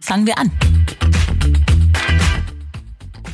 Fangen wir an.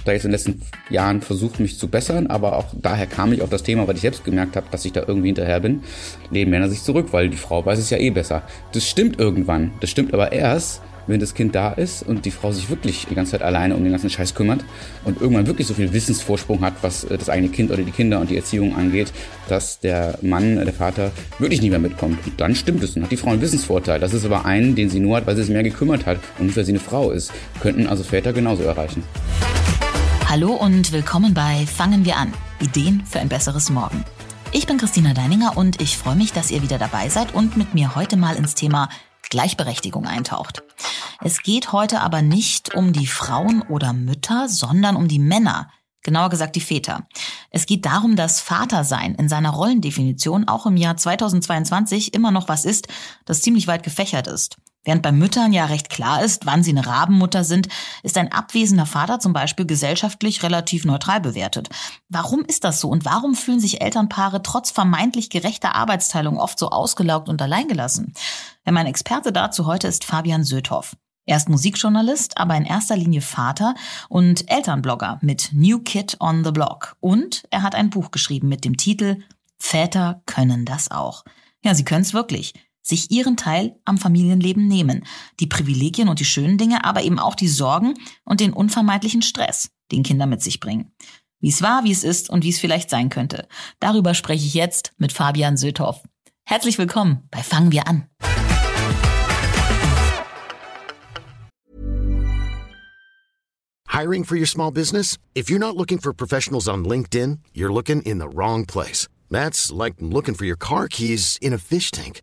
Da jetzt in den letzten Jahren versucht, mich zu bessern, aber auch daher kam ich auf das Thema, weil ich selbst gemerkt habe, dass ich da irgendwie hinterher bin, lehnen Männer sich zurück, weil die Frau weiß es ja eh besser. Das stimmt irgendwann. Das stimmt aber erst, wenn das Kind da ist und die Frau sich wirklich die ganze Zeit alleine um den ganzen Scheiß kümmert und irgendwann wirklich so viel Wissensvorsprung hat, was äh, das eigene Kind oder die Kinder und die Erziehung angeht, dass der Mann, äh, der Vater wirklich nicht mehr mitkommt. Und dann stimmt es und hat die Frau einen Wissensvorteil. Das ist aber einen, den sie nur hat, weil sie sich mehr gekümmert hat und nicht, weil sie eine Frau ist. Könnten also Väter genauso erreichen. Hallo und willkommen bei Fangen wir an. Ideen für ein besseres Morgen. Ich bin Christina Deininger und ich freue mich, dass ihr wieder dabei seid und mit mir heute mal ins Thema Gleichberechtigung eintaucht. Es geht heute aber nicht um die Frauen oder Mütter, sondern um die Männer, genauer gesagt die Väter. Es geht darum, dass Vatersein in seiner Rollendefinition auch im Jahr 2022 immer noch was ist, das ziemlich weit gefächert ist. Während bei Müttern ja recht klar ist, wann sie eine Rabenmutter sind, ist ein abwesender Vater zum Beispiel gesellschaftlich relativ neutral bewertet. Warum ist das so und warum fühlen sich Elternpaare trotz vermeintlich gerechter Arbeitsteilung oft so ausgelaugt und alleingelassen? Ja, mein Experte dazu heute ist Fabian Söthoff. Er ist Musikjournalist, aber in erster Linie Vater und Elternblogger mit New Kid on the Block. Und er hat ein Buch geschrieben mit dem Titel Väter können das auch. Ja, sie können es wirklich sich ihren Teil am Familienleben nehmen. Die Privilegien und die schönen Dinge, aber eben auch die Sorgen und den unvermeidlichen Stress, den Kinder mit sich bringen. Wie es war, wie es ist und wie es vielleicht sein könnte. Darüber spreche ich jetzt mit Fabian Söthoff. Herzlich willkommen bei Fangen wir an. Hiring for your small business? If you're not looking for professionals on LinkedIn, you're looking in the wrong place. That's like looking for your car keys in a fish tank.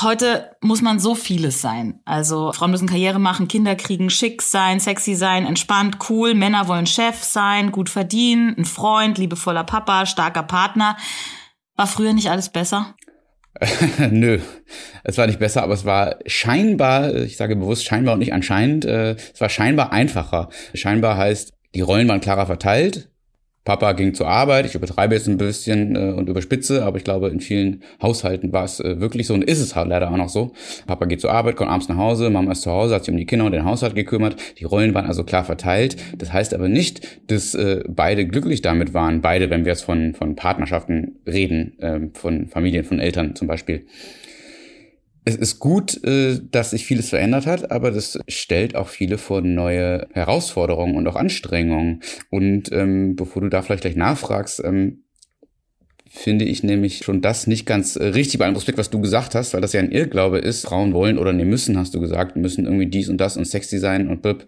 Heute muss man so vieles sein. Also Frauen müssen Karriere machen, Kinder kriegen, schick sein, sexy sein, entspannt, cool. Männer wollen Chef sein, gut verdienen, ein Freund, liebevoller Papa, starker Partner. War früher nicht alles besser? Nö, es war nicht besser, aber es war scheinbar, ich sage bewusst scheinbar und nicht anscheinend, äh, es war scheinbar einfacher. Scheinbar heißt, die Rollen waren klarer verteilt. Papa ging zur Arbeit, ich übertreibe jetzt ein bisschen äh, und überspitze, aber ich glaube, in vielen Haushalten war es äh, wirklich so und ist es halt leider auch noch so. Papa geht zur Arbeit, kommt abends nach Hause, Mama ist zu Hause, hat sich um die Kinder und den Haushalt gekümmert. Die Rollen waren also klar verteilt. Das heißt aber nicht, dass äh, beide glücklich damit waren. Beide, wenn wir jetzt von, von Partnerschaften reden, äh, von Familien, von Eltern zum Beispiel es ist gut, äh, dass sich vieles verändert hat, aber das stellt auch viele vor neue Herausforderungen und auch Anstrengungen. Und ähm, bevor du da vielleicht gleich nachfragst, ähm, finde ich nämlich schon das nicht ganz äh, richtig bei einem Prospekt, was du gesagt hast, weil das ja ein Irrglaube ist. Frauen wollen oder nee, müssen, hast du gesagt, müssen irgendwie dies und das und sexy sein und blub.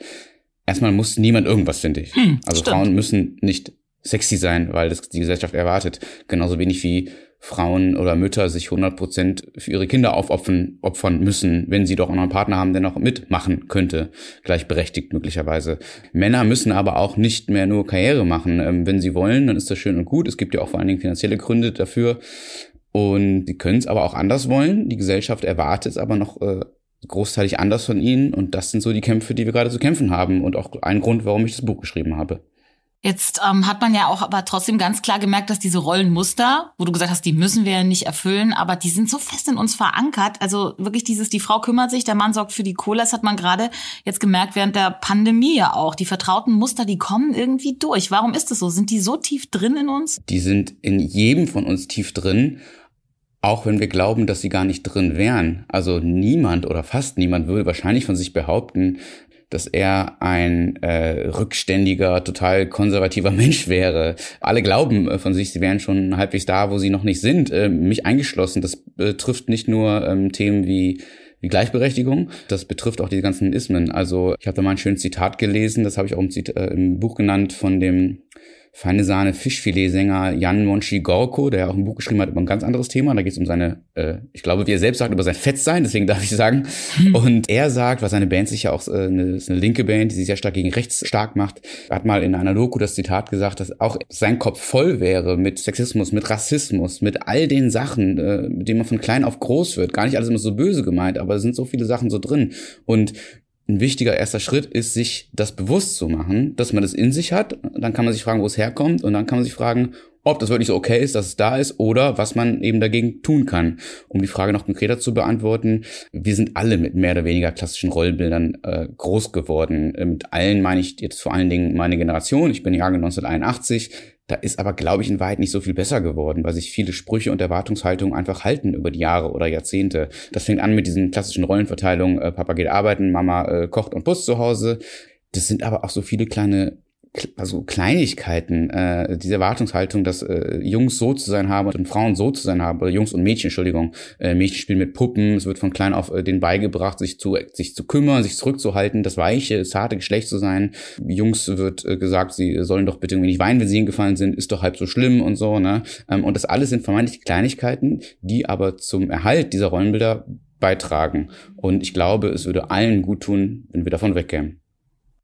Erstmal muss niemand irgendwas, finde ich. Hm, also stimmt. Frauen müssen nicht sexy sein, weil das die Gesellschaft erwartet. Genauso wenig wie Frauen oder Mütter sich 100 Prozent für ihre Kinder aufopfern opfern müssen, wenn sie doch noch einen Partner haben, der noch mitmachen könnte, gleichberechtigt möglicherweise. Männer müssen aber auch nicht mehr nur Karriere machen. Ähm, wenn sie wollen, dann ist das schön und gut. Es gibt ja auch vor allen Dingen finanzielle Gründe dafür. Und sie können es aber auch anders wollen. Die Gesellschaft erwartet es aber noch äh, großteilig anders von ihnen. Und das sind so die Kämpfe, die wir gerade zu kämpfen haben. Und auch ein Grund, warum ich das Buch geschrieben habe. Jetzt ähm, hat man ja auch aber trotzdem ganz klar gemerkt, dass diese Rollenmuster, wo du gesagt hast, die müssen wir ja nicht erfüllen, aber die sind so fest in uns verankert. Also wirklich dieses, die Frau kümmert sich, der Mann sorgt für die Kohle. Das hat man gerade jetzt gemerkt während der Pandemie ja auch. Die vertrauten Muster, die kommen irgendwie durch. Warum ist das so? Sind die so tief drin in uns? Die sind in jedem von uns tief drin. Auch wenn wir glauben, dass sie gar nicht drin wären. Also niemand oder fast niemand würde wahrscheinlich von sich behaupten, dass er ein äh, rückständiger, total konservativer Mensch wäre. Alle glauben äh, von sich, sie wären schon halbwegs da, wo sie noch nicht sind. Äh, mich eingeschlossen. Das betrifft nicht nur ähm, Themen wie wie Gleichberechtigung. Das betrifft auch diese ganzen Ismen. Also ich habe da mal ein schönes Zitat gelesen, das habe ich auch im, Zit äh, im Buch genannt, von dem feine Sahne Fischfiletsänger Jan Monchi Gorko, der auch ein Buch geschrieben hat über ein ganz anderes Thema. Da geht es um seine, äh, ich glaube, wie er selbst sagt, über sein Fettsein, deswegen darf ich sagen. Hm. Und er sagt, was seine Band sich ja auch, äh, eine, ist eine linke Band, die sich sehr stark gegen rechts stark macht, hat mal in einer Doku das Zitat gesagt, dass auch sein Kopf voll wäre mit Sexismus, mit Rassismus, mit all den Sachen, äh, mit denen man von klein auf groß wird. Gar nicht alles immer so böse gemeint, aber es sind so viele Sachen so drin. Und ein wichtiger erster Schritt ist, sich das bewusst zu machen, dass man das in sich hat. Dann kann man sich fragen, wo es herkommt. Und dann kann man sich fragen, ob das wirklich so okay ist, dass es da ist oder was man eben dagegen tun kann. Um die Frage noch konkreter zu beantworten, wir sind alle mit mehr oder weniger klassischen Rollenbildern äh, groß geworden. Äh, mit allen meine ich jetzt vor allen Dingen meine Generation. Ich bin Jahrgang 1981. Da ist aber, glaube ich, in Wahrheit nicht so viel besser geworden, weil sich viele Sprüche und Erwartungshaltungen einfach halten über die Jahre oder Jahrzehnte. Das fängt an mit diesen klassischen Rollenverteilungen. Äh, Papa geht arbeiten, Mama äh, kocht und putzt zu Hause. Das sind aber auch so viele kleine also Kleinigkeiten, äh, diese Erwartungshaltung, dass äh, Jungs so zu sein haben und Frauen so zu sein haben, oder Jungs und Mädchen, Entschuldigung, äh, Mädchen spielen mit Puppen, es wird von klein auf äh, denen beigebracht, sich zu, sich zu kümmern, sich zurückzuhalten, das weiche, zarte Geschlecht zu sein. Jungs wird äh, gesagt, sie sollen doch bitte irgendwie nicht weinen, wenn sie hingefallen sind, ist doch halb so schlimm und so, ne? Ähm, und das alles sind vermeintlich Kleinigkeiten, die aber zum Erhalt dieser Rollenbilder beitragen. Und ich glaube, es würde allen gut tun, wenn wir davon wegkämen.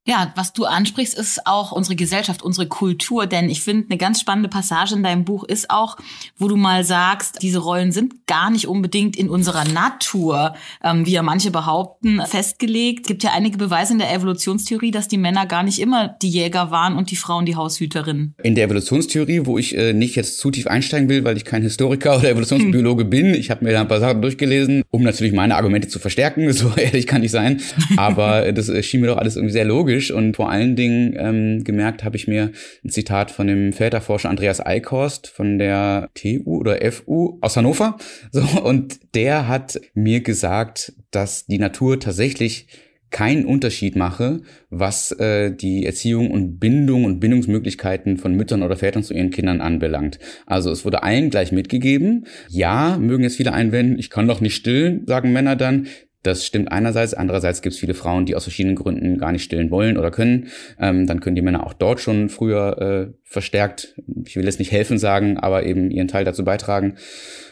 Ja, was du ansprichst, ist auch unsere Gesellschaft, unsere Kultur. Denn ich finde, eine ganz spannende Passage in deinem Buch ist auch, wo du mal sagst, diese Rollen sind gar nicht unbedingt in unserer Natur, ähm, wie ja manche behaupten, festgelegt. Es gibt ja einige Beweise in der Evolutionstheorie, dass die Männer gar nicht immer die Jäger waren und die Frauen die Haushüterinnen. In der Evolutionstheorie, wo ich äh, nicht jetzt zu tief einsteigen will, weil ich kein Historiker oder Evolutionsbiologe hm. bin, ich habe mir da ein paar Sachen durchgelesen, um natürlich meine Argumente zu verstärken. So ehrlich kann ich sein. Aber das äh, schien mir doch alles irgendwie sehr logisch logisch und vor allen Dingen ähm, gemerkt habe ich mir ein Zitat von dem Väterforscher Andreas Eichhorst von der TU oder FU aus Hannover. So, und der hat mir gesagt, dass die Natur tatsächlich keinen Unterschied mache, was äh, die Erziehung und Bindung und Bindungsmöglichkeiten von Müttern oder Vätern zu ihren Kindern anbelangt. Also es wurde allen gleich mitgegeben. Ja, mögen jetzt viele einwenden, ich kann doch nicht stillen, sagen Männer dann. Das stimmt einerseits. Andererseits gibt es viele Frauen, die aus verschiedenen Gründen gar nicht stillen wollen oder können. Ähm, dann können die Männer auch dort schon früher äh, verstärkt, ich will jetzt nicht helfen sagen, aber eben ihren Teil dazu beitragen.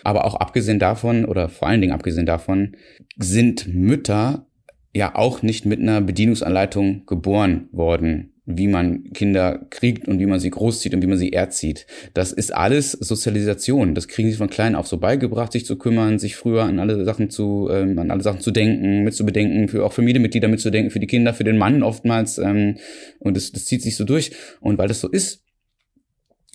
Aber auch abgesehen davon oder vor allen Dingen abgesehen davon sind Mütter ja auch nicht mit einer Bedienungsanleitung geboren worden wie man Kinder kriegt und wie man sie großzieht und wie man sie erzieht. Das ist alles Sozialisation. Das kriegen sie von klein auf so beigebracht, sich zu kümmern, sich früher an alle Sachen zu, ähm, an alle Sachen zu denken, mitzubedenken, für auch Familienmitglieder mitzudenken, für die Kinder, für den Mann oftmals. Ähm, und das, das zieht sich so durch. Und weil das so ist,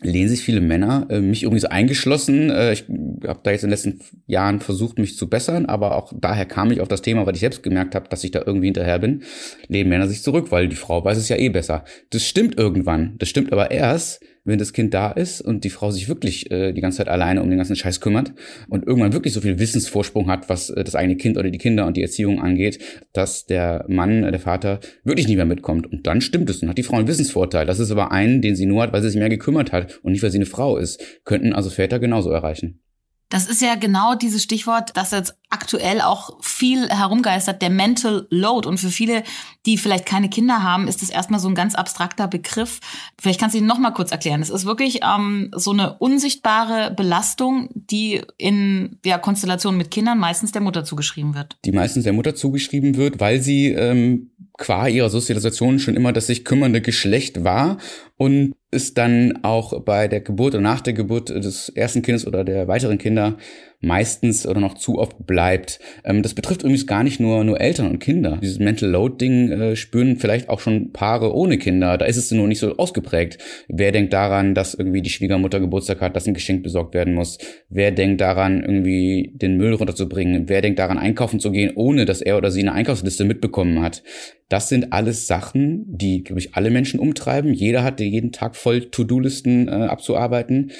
lehnen sich viele Männer, äh, mich übrigens eingeschlossen. Äh, ich habe da jetzt in den letzten Jahren versucht, mich zu bessern, aber auch daher kam ich auf das Thema, weil ich selbst gemerkt habe, dass ich da irgendwie hinterher bin, lehnen Männer sich zurück, weil die Frau weiß es ja eh besser. Das stimmt irgendwann. Das stimmt aber erst, wenn das Kind da ist und die Frau sich wirklich äh, die ganze Zeit alleine um den ganzen Scheiß kümmert und irgendwann wirklich so viel Wissensvorsprung hat, was äh, das eigene Kind oder die Kinder und die Erziehung angeht, dass der Mann, äh, der Vater wirklich nicht mehr mitkommt. Und dann stimmt es und hat die Frau einen Wissensvorteil. Das ist aber einen, den sie nur hat, weil sie sich mehr gekümmert hat und nicht, weil sie eine Frau ist. Könnten also Väter genauso erreichen. Das ist ja genau dieses Stichwort, das jetzt aktuell auch viel herumgeistert, der Mental Load. Und für viele, die vielleicht keine Kinder haben, ist das erstmal so ein ganz abstrakter Begriff. Vielleicht kannst du ihn noch mal kurz erklären. Es ist wirklich ähm, so eine unsichtbare Belastung, die in ja, Konstellationen mit Kindern meistens der Mutter zugeschrieben wird. Die meistens der Mutter zugeschrieben wird, weil sie ähm, qua ihrer Sozialisation schon immer das sich kümmernde Geschlecht war und es dann auch bei der Geburt oder nach der Geburt des ersten Kindes oder der weiteren Kinder meistens oder noch zu oft bleibt. Ähm, das betrifft übrigens gar nicht nur, nur Eltern und Kinder. Dieses Mental Load-Ding äh, spüren vielleicht auch schon Paare ohne Kinder. Da ist es nur nicht so ausgeprägt. Wer denkt daran, dass irgendwie die Schwiegermutter Geburtstag hat, dass ein Geschenk besorgt werden muss? Wer denkt daran, irgendwie den Müll runterzubringen? Wer denkt daran, einkaufen zu gehen, ohne dass er oder sie eine Einkaufsliste mitbekommen hat? Das sind alles Sachen, die, glaube ich, alle Menschen umtreiben. Jeder hat jeden Tag voll To-Do-Listen äh, abzuarbeiten.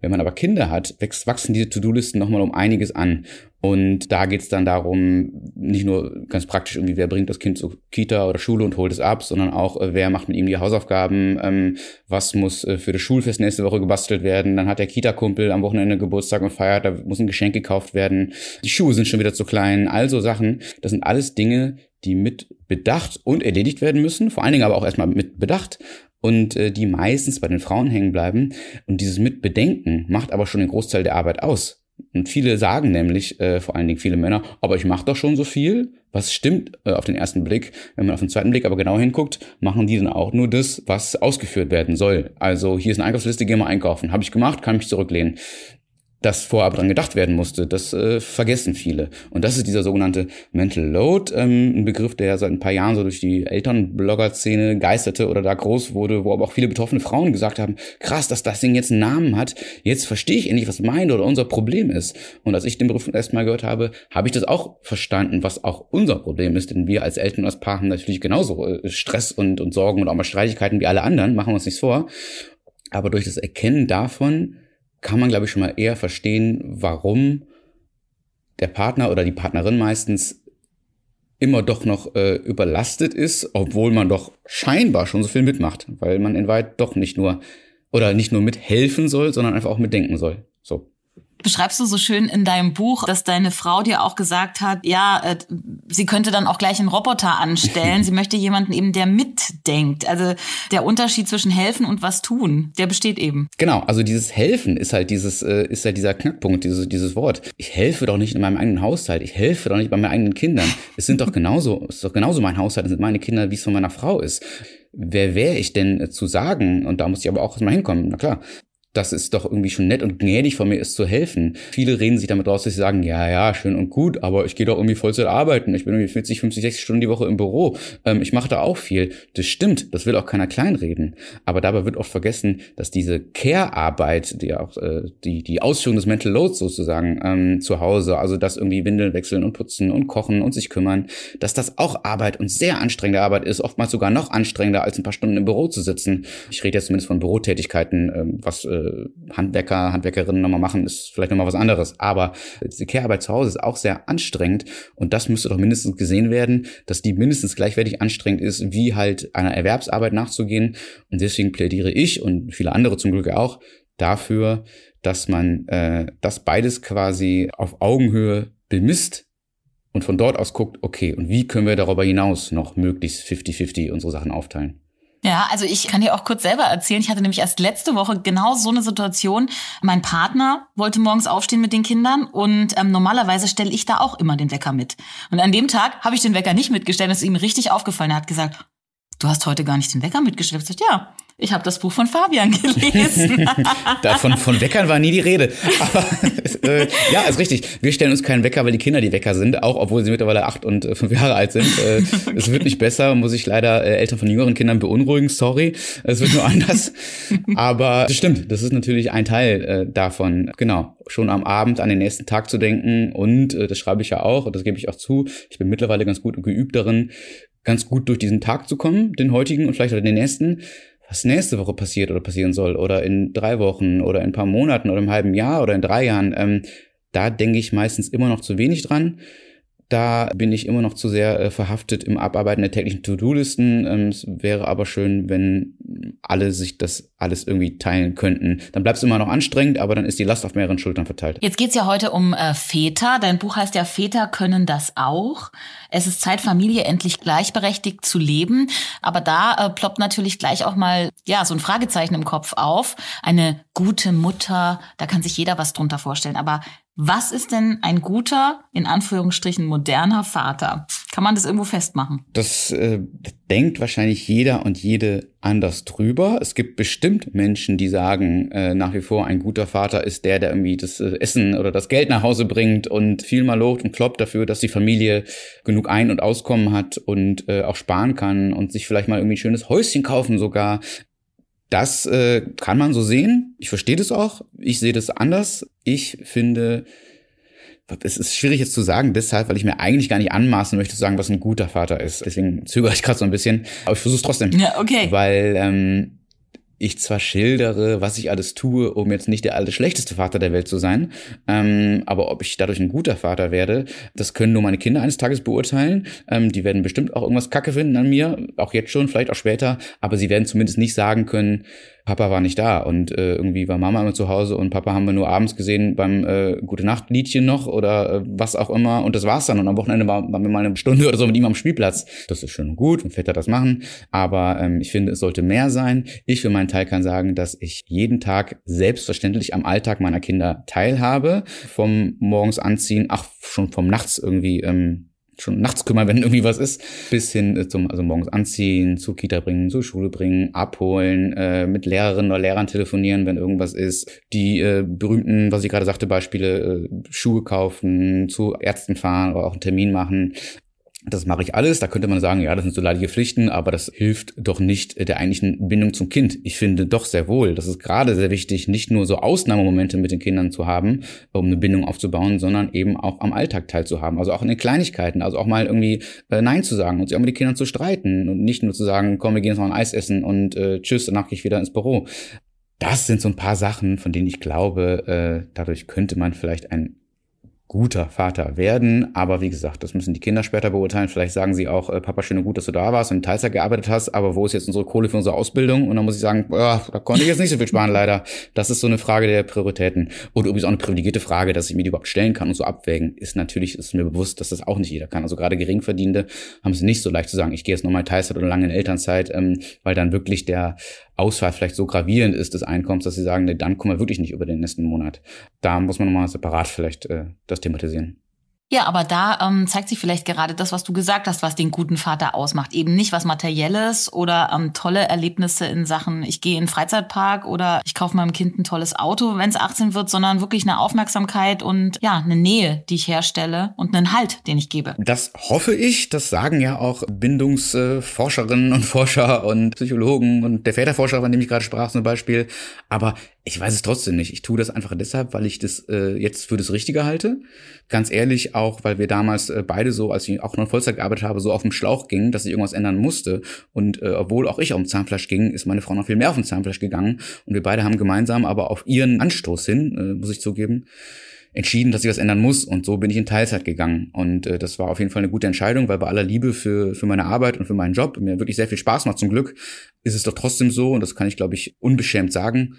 Wenn man aber Kinder hat, wächst, wachsen diese To-Do-Listen nochmal um einiges an. Und da geht's dann darum, nicht nur ganz praktisch irgendwie, wer bringt das Kind zur Kita oder Schule und holt es ab, sondern auch, äh, wer macht mit ihm die Hausaufgaben, ähm, was muss äh, für das Schulfest nächste Woche gebastelt werden. Dann hat der Kita-Kumpel am Wochenende Geburtstag und feiert, da muss ein Geschenk gekauft werden. Die Schuhe sind schon wieder zu klein, also Sachen. Das sind alles Dinge, die mit Bedacht und erledigt werden müssen, vor allen Dingen aber auch erstmal mit Bedacht und äh, die meistens bei den Frauen hängen bleiben. Und dieses Mitbedenken macht aber schon den Großteil der Arbeit aus. Und viele sagen nämlich, äh, vor allen Dingen viele Männer, aber ich mache doch schon so viel. Was stimmt äh, auf den ersten Blick? Wenn man auf den zweiten Blick aber genau hinguckt, machen die dann auch nur das, was ausgeführt werden soll. Also hier ist eine Einkaufsliste, geh mal einkaufen. Habe ich gemacht, kann mich zurücklehnen dass vorab dran gedacht werden musste. Das äh, vergessen viele. Und das ist dieser sogenannte Mental Load, ähm, ein Begriff, der seit ein paar Jahren so durch die Elternblogger-Szene geisterte oder da groß wurde, wo aber auch viele betroffene Frauen gesagt haben, krass, dass das Ding jetzt einen Namen hat, jetzt verstehe ich endlich, was mein oder unser Problem ist. Und als ich den Begriff erstmal gehört habe, habe ich das auch verstanden, was auch unser Problem ist. Denn wir als Eltern und als Paar haben natürlich genauso äh, Stress und, und Sorgen und auch mal Streitigkeiten wie alle anderen, machen wir uns nichts vor. Aber durch das Erkennen davon, kann man, glaube ich, schon mal eher verstehen, warum der Partner oder die Partnerin meistens immer doch noch äh, überlastet ist, obwohl man doch scheinbar schon so viel mitmacht, weil man in Wahrheit doch nicht nur oder nicht nur mithelfen soll, sondern einfach auch mitdenken soll. Beschreibst du so schön in deinem Buch, dass deine Frau dir auch gesagt hat, ja, äh, sie könnte dann auch gleich einen Roboter anstellen. sie möchte jemanden eben, der mitdenkt. Also der Unterschied zwischen helfen und was tun, der besteht eben. Genau, also dieses helfen ist halt dieses äh, ist halt dieser Knackpunkt, dieses dieses Wort. Ich helfe doch nicht in meinem eigenen Haushalt. Ich helfe doch nicht bei meinen eigenen Kindern. Es sind doch genauso, es ist doch genauso mein Haushalt, es sind meine Kinder, wie es von meiner Frau ist wer wäre ich denn äh, zu sagen? Und da muss ich aber auch erstmal hinkommen. Na klar, das ist doch irgendwie schon nett und gnädig von mir, ist zu helfen. Viele reden sich damit raus, dass sie sagen, ja, ja, schön und gut, aber ich gehe doch irgendwie Vollzeit arbeiten. Ich bin irgendwie 40, 50, 60 Stunden die Woche im Büro. Ähm, ich mache da auch viel. Das stimmt, das will auch keiner kleinreden. Aber dabei wird oft vergessen, dass diese Care-Arbeit, die auch äh, die, die Ausführung des Mental Loads sozusagen ähm, zu Hause, also das irgendwie Windeln wechseln und putzen und kochen und sich kümmern, dass das auch Arbeit und sehr anstrengende Arbeit ist, oftmals sogar noch anstrengender, als ein paar Stunden im Büro zu sitzen. Ich rede jetzt zumindest von Bürotätigkeiten, ähm, was äh, Handwerker, Handwerkerinnen nochmal machen, ist vielleicht nochmal was anderes. Aber die Care-Arbeit zu Hause ist auch sehr anstrengend und das müsste doch mindestens gesehen werden, dass die mindestens gleichwertig anstrengend ist, wie halt einer Erwerbsarbeit nachzugehen. Und deswegen plädiere ich und viele andere zum Glück auch dafür, dass man äh, das beides quasi auf Augenhöhe bemisst und von dort aus guckt, okay, und wie können wir darüber hinaus noch möglichst 50-50 unsere Sachen aufteilen? Ja, also ich kann dir auch kurz selber erzählen. Ich hatte nämlich erst letzte Woche genau so eine Situation. Mein Partner wollte morgens aufstehen mit den Kindern und ähm, normalerweise stelle ich da auch immer den Wecker mit. Und an dem Tag habe ich den Wecker nicht mitgestellt. Das ist ihm richtig aufgefallen. Er hat gesagt, du hast heute gar nicht den Wecker mitgestellt. Ich gesagt, ja, ich habe das Buch von Fabian gelesen. Davon von Weckern war nie die Rede. Aber äh, ja, ist richtig. Wir stellen uns keinen Wecker, weil die Kinder die Wecker sind, auch obwohl sie mittlerweile acht und äh, fünf Jahre alt sind. Äh, okay. Es wird nicht besser, muss ich leider äh, Eltern von jüngeren Kindern beunruhigen. Sorry, es wird nur anders. Aber das stimmt, das ist natürlich ein Teil äh, davon. Genau, schon am Abend an den nächsten Tag zu denken und äh, das schreibe ich ja auch und das gebe ich auch zu. Ich bin mittlerweile ganz gut und geübt darin, ganz gut durch diesen Tag zu kommen, den heutigen und vielleicht auch den nächsten was nächste Woche passiert oder passieren soll oder in drei Wochen oder in ein paar Monaten oder im halben Jahr oder in drei Jahren, ähm, da denke ich meistens immer noch zu wenig dran. Da bin ich immer noch zu sehr äh, verhaftet im Abarbeiten der täglichen To-Do-Listen. Ähm, es wäre aber schön, wenn alle sich das alles irgendwie teilen könnten. Dann bleibt es immer noch anstrengend, aber dann ist die Last auf mehreren Schultern verteilt. Jetzt geht's ja heute um äh, Väter. Dein Buch heißt ja Väter können das auch. Es ist Zeit, Familie endlich gleichberechtigt zu leben. Aber da äh, ploppt natürlich gleich auch mal ja so ein Fragezeichen im Kopf auf. Eine gute Mutter, da kann sich jeder was drunter vorstellen. Aber was ist denn ein guter, in Anführungsstrichen moderner Vater? Kann man das irgendwo festmachen? Das äh, denkt wahrscheinlich jeder und jede anders drüber. Es gibt bestimmt Menschen, die sagen, äh, nach wie vor ein guter Vater ist der, der irgendwie das äh, Essen oder das Geld nach Hause bringt und viel mal lobt und kloppt dafür, dass die Familie genug Ein- und Auskommen hat und äh, auch sparen kann und sich vielleicht mal irgendwie ein schönes Häuschen kaufen sogar. Das äh, kann man so sehen. Ich verstehe das auch. Ich sehe das anders. Ich finde, es ist schwierig jetzt zu sagen, deshalb, weil ich mir eigentlich gar nicht anmaßen möchte zu sagen, was ein guter Vater ist. Deswegen zögere ich gerade so ein bisschen. Aber ich versuche es trotzdem. Ja, okay. Weil ähm, ich zwar schildere, was ich alles tue, um jetzt nicht der alte schlechteste Vater der Welt zu sein, ähm, aber ob ich dadurch ein guter Vater werde, das können nur meine Kinder eines Tages beurteilen. Ähm, die werden bestimmt auch irgendwas Kacke finden an mir, auch jetzt schon, vielleicht auch später, aber sie werden zumindest nicht sagen können, Papa war nicht da und äh, irgendwie war Mama immer zu Hause und Papa haben wir nur abends gesehen beim äh, Gute Nacht Liedchen noch oder äh, was auch immer und das war's dann und am Wochenende war, waren wir mal eine Stunde oder so mit ihm am Spielplatz. Das ist schön und gut, wenn Väter das machen, aber ähm, ich finde, es sollte mehr sein. Ich für meinen Teil kann sagen, dass ich jeden Tag selbstverständlich am Alltag meiner Kinder teilhabe, vom morgens anziehen, ach schon vom nachts irgendwie ähm, schon nachts kümmern, wenn irgendwie was ist, bis hin äh, zum, also morgens anziehen, zur Kita bringen, zur Schule bringen, abholen, äh, mit Lehrerinnen oder Lehrern telefonieren, wenn irgendwas ist, die äh, berühmten, was ich gerade sagte, Beispiele, äh, Schuhe kaufen, zu Ärzten fahren oder auch einen Termin machen, das mache ich alles. Da könnte man sagen, ja, das sind so leidige Pflichten, aber das hilft doch nicht der eigentlichen Bindung zum Kind. Ich finde doch sehr wohl, das ist gerade sehr wichtig, nicht nur so Ausnahmemomente mit den Kindern zu haben, um eine Bindung aufzubauen, sondern eben auch am Alltag teilzuhaben. Also auch in den Kleinigkeiten, also auch mal irgendwie äh, Nein zu sagen und sich auch mit den Kindern zu streiten und nicht nur zu sagen, komm, wir gehen jetzt mal ein Eis essen und äh, tschüss, danach gehe ich wieder ins Büro. Das sind so ein paar Sachen, von denen ich glaube, äh, dadurch könnte man vielleicht ein guter Vater werden. Aber wie gesagt, das müssen die Kinder später beurteilen. Vielleicht sagen sie auch, äh, Papa, schön und gut, dass du da warst und in Teilzeit gearbeitet hast, aber wo ist jetzt unsere Kohle für unsere Ausbildung? Und dann muss ich sagen, oh, da konnte ich jetzt nicht so viel sparen, leider. Das ist so eine Frage der Prioritäten. Und übrigens auch eine privilegierte Frage, dass ich mir die überhaupt stellen kann und so abwägen, ist natürlich, ist mir bewusst, dass das auch nicht jeder kann. Also gerade Geringverdienende haben es nicht so leicht zu sagen, ich gehe jetzt nochmal Teilzeit oder lange in Elternzeit, ähm, weil dann wirklich der Ausfall vielleicht so gravierend ist des Einkommens, dass sie sagen, nee, dann kommen wir wirklich nicht über den nächsten Monat. Da muss man nochmal separat vielleicht äh, das thematisieren. Ja, aber da ähm, zeigt sich vielleicht gerade das, was du gesagt hast, was den guten Vater ausmacht. Eben nicht was Materielles oder ähm, tolle Erlebnisse in Sachen, ich gehe in den Freizeitpark oder ich kaufe meinem Kind ein tolles Auto, wenn es 18 wird, sondern wirklich eine Aufmerksamkeit und ja, eine Nähe, die ich herstelle und einen Halt, den ich gebe. Das hoffe ich. Das sagen ja auch Bindungsforscherinnen und Forscher und Psychologen und der Väterforscher, von dem ich gerade sprach zum Beispiel. Aber ich weiß es trotzdem nicht. Ich tue das einfach deshalb, weil ich das äh, jetzt für das Richtige halte. Ganz ehrlich auch, weil wir damals äh, beide so, als ich auch noch Vollzeit gearbeitet habe, so auf dem Schlauch gingen, dass ich irgendwas ändern musste. Und äh, obwohl auch ich auf dem Zahnfleisch ging, ist meine Frau noch viel mehr auf dem Zahnfleisch gegangen. Und wir beide haben gemeinsam, aber auf ihren Anstoß hin, äh, muss ich zugeben, entschieden, dass ich was ändern muss. Und so bin ich in Teilzeit gegangen. Und äh, das war auf jeden Fall eine gute Entscheidung, weil bei aller Liebe für, für meine Arbeit und für meinen Job mir wirklich sehr viel Spaß macht zum Glück, ist es doch trotzdem so, und das kann ich, glaube ich, unbeschämt sagen,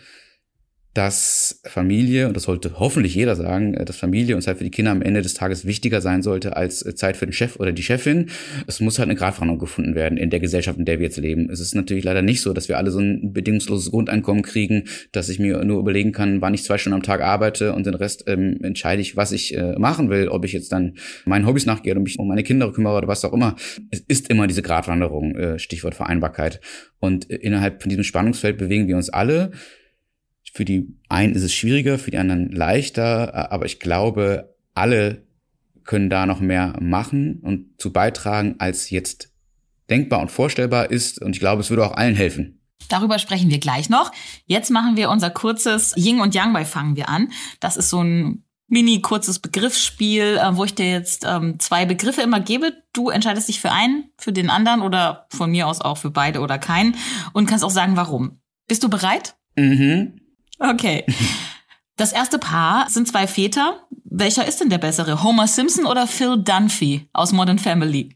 dass Familie, und das sollte hoffentlich jeder sagen, äh, dass Familie und Zeit für die Kinder am Ende des Tages wichtiger sein sollte als äh, Zeit für den Chef oder die Chefin. Es muss halt eine Gratwanderung gefunden werden in der Gesellschaft, in der wir jetzt leben. Es ist natürlich leider nicht so, dass wir alle so ein bedingungsloses Grundeinkommen kriegen, dass ich mir nur überlegen kann, wann ich zwei Stunden am Tag arbeite und den Rest ähm, entscheide ich, was ich äh, machen will, ob ich jetzt dann meinen Hobbys nachgehe oder mich um meine Kinder kümmere oder was auch immer. Es ist immer diese Gratwanderung, äh, Stichwort Vereinbarkeit. Und äh, innerhalb von diesem Spannungsfeld bewegen wir uns alle. Für die einen ist es schwieriger, für die anderen leichter, aber ich glaube, alle können da noch mehr machen und zu beitragen, als jetzt denkbar und vorstellbar ist. Und ich glaube, es würde auch allen helfen. Darüber sprechen wir gleich noch. Jetzt machen wir unser kurzes Ying und Yang bei Fangen wir an. Das ist so ein mini kurzes Begriffsspiel, äh, wo ich dir jetzt ähm, zwei Begriffe immer gebe. Du entscheidest dich für einen, für den anderen oder von mir aus auch für beide oder keinen und kannst auch sagen, warum. Bist du bereit? Mhm. Okay. Das erste Paar sind zwei Väter. Welcher ist denn der bessere? Homer Simpson oder Phil Dunphy aus Modern Family?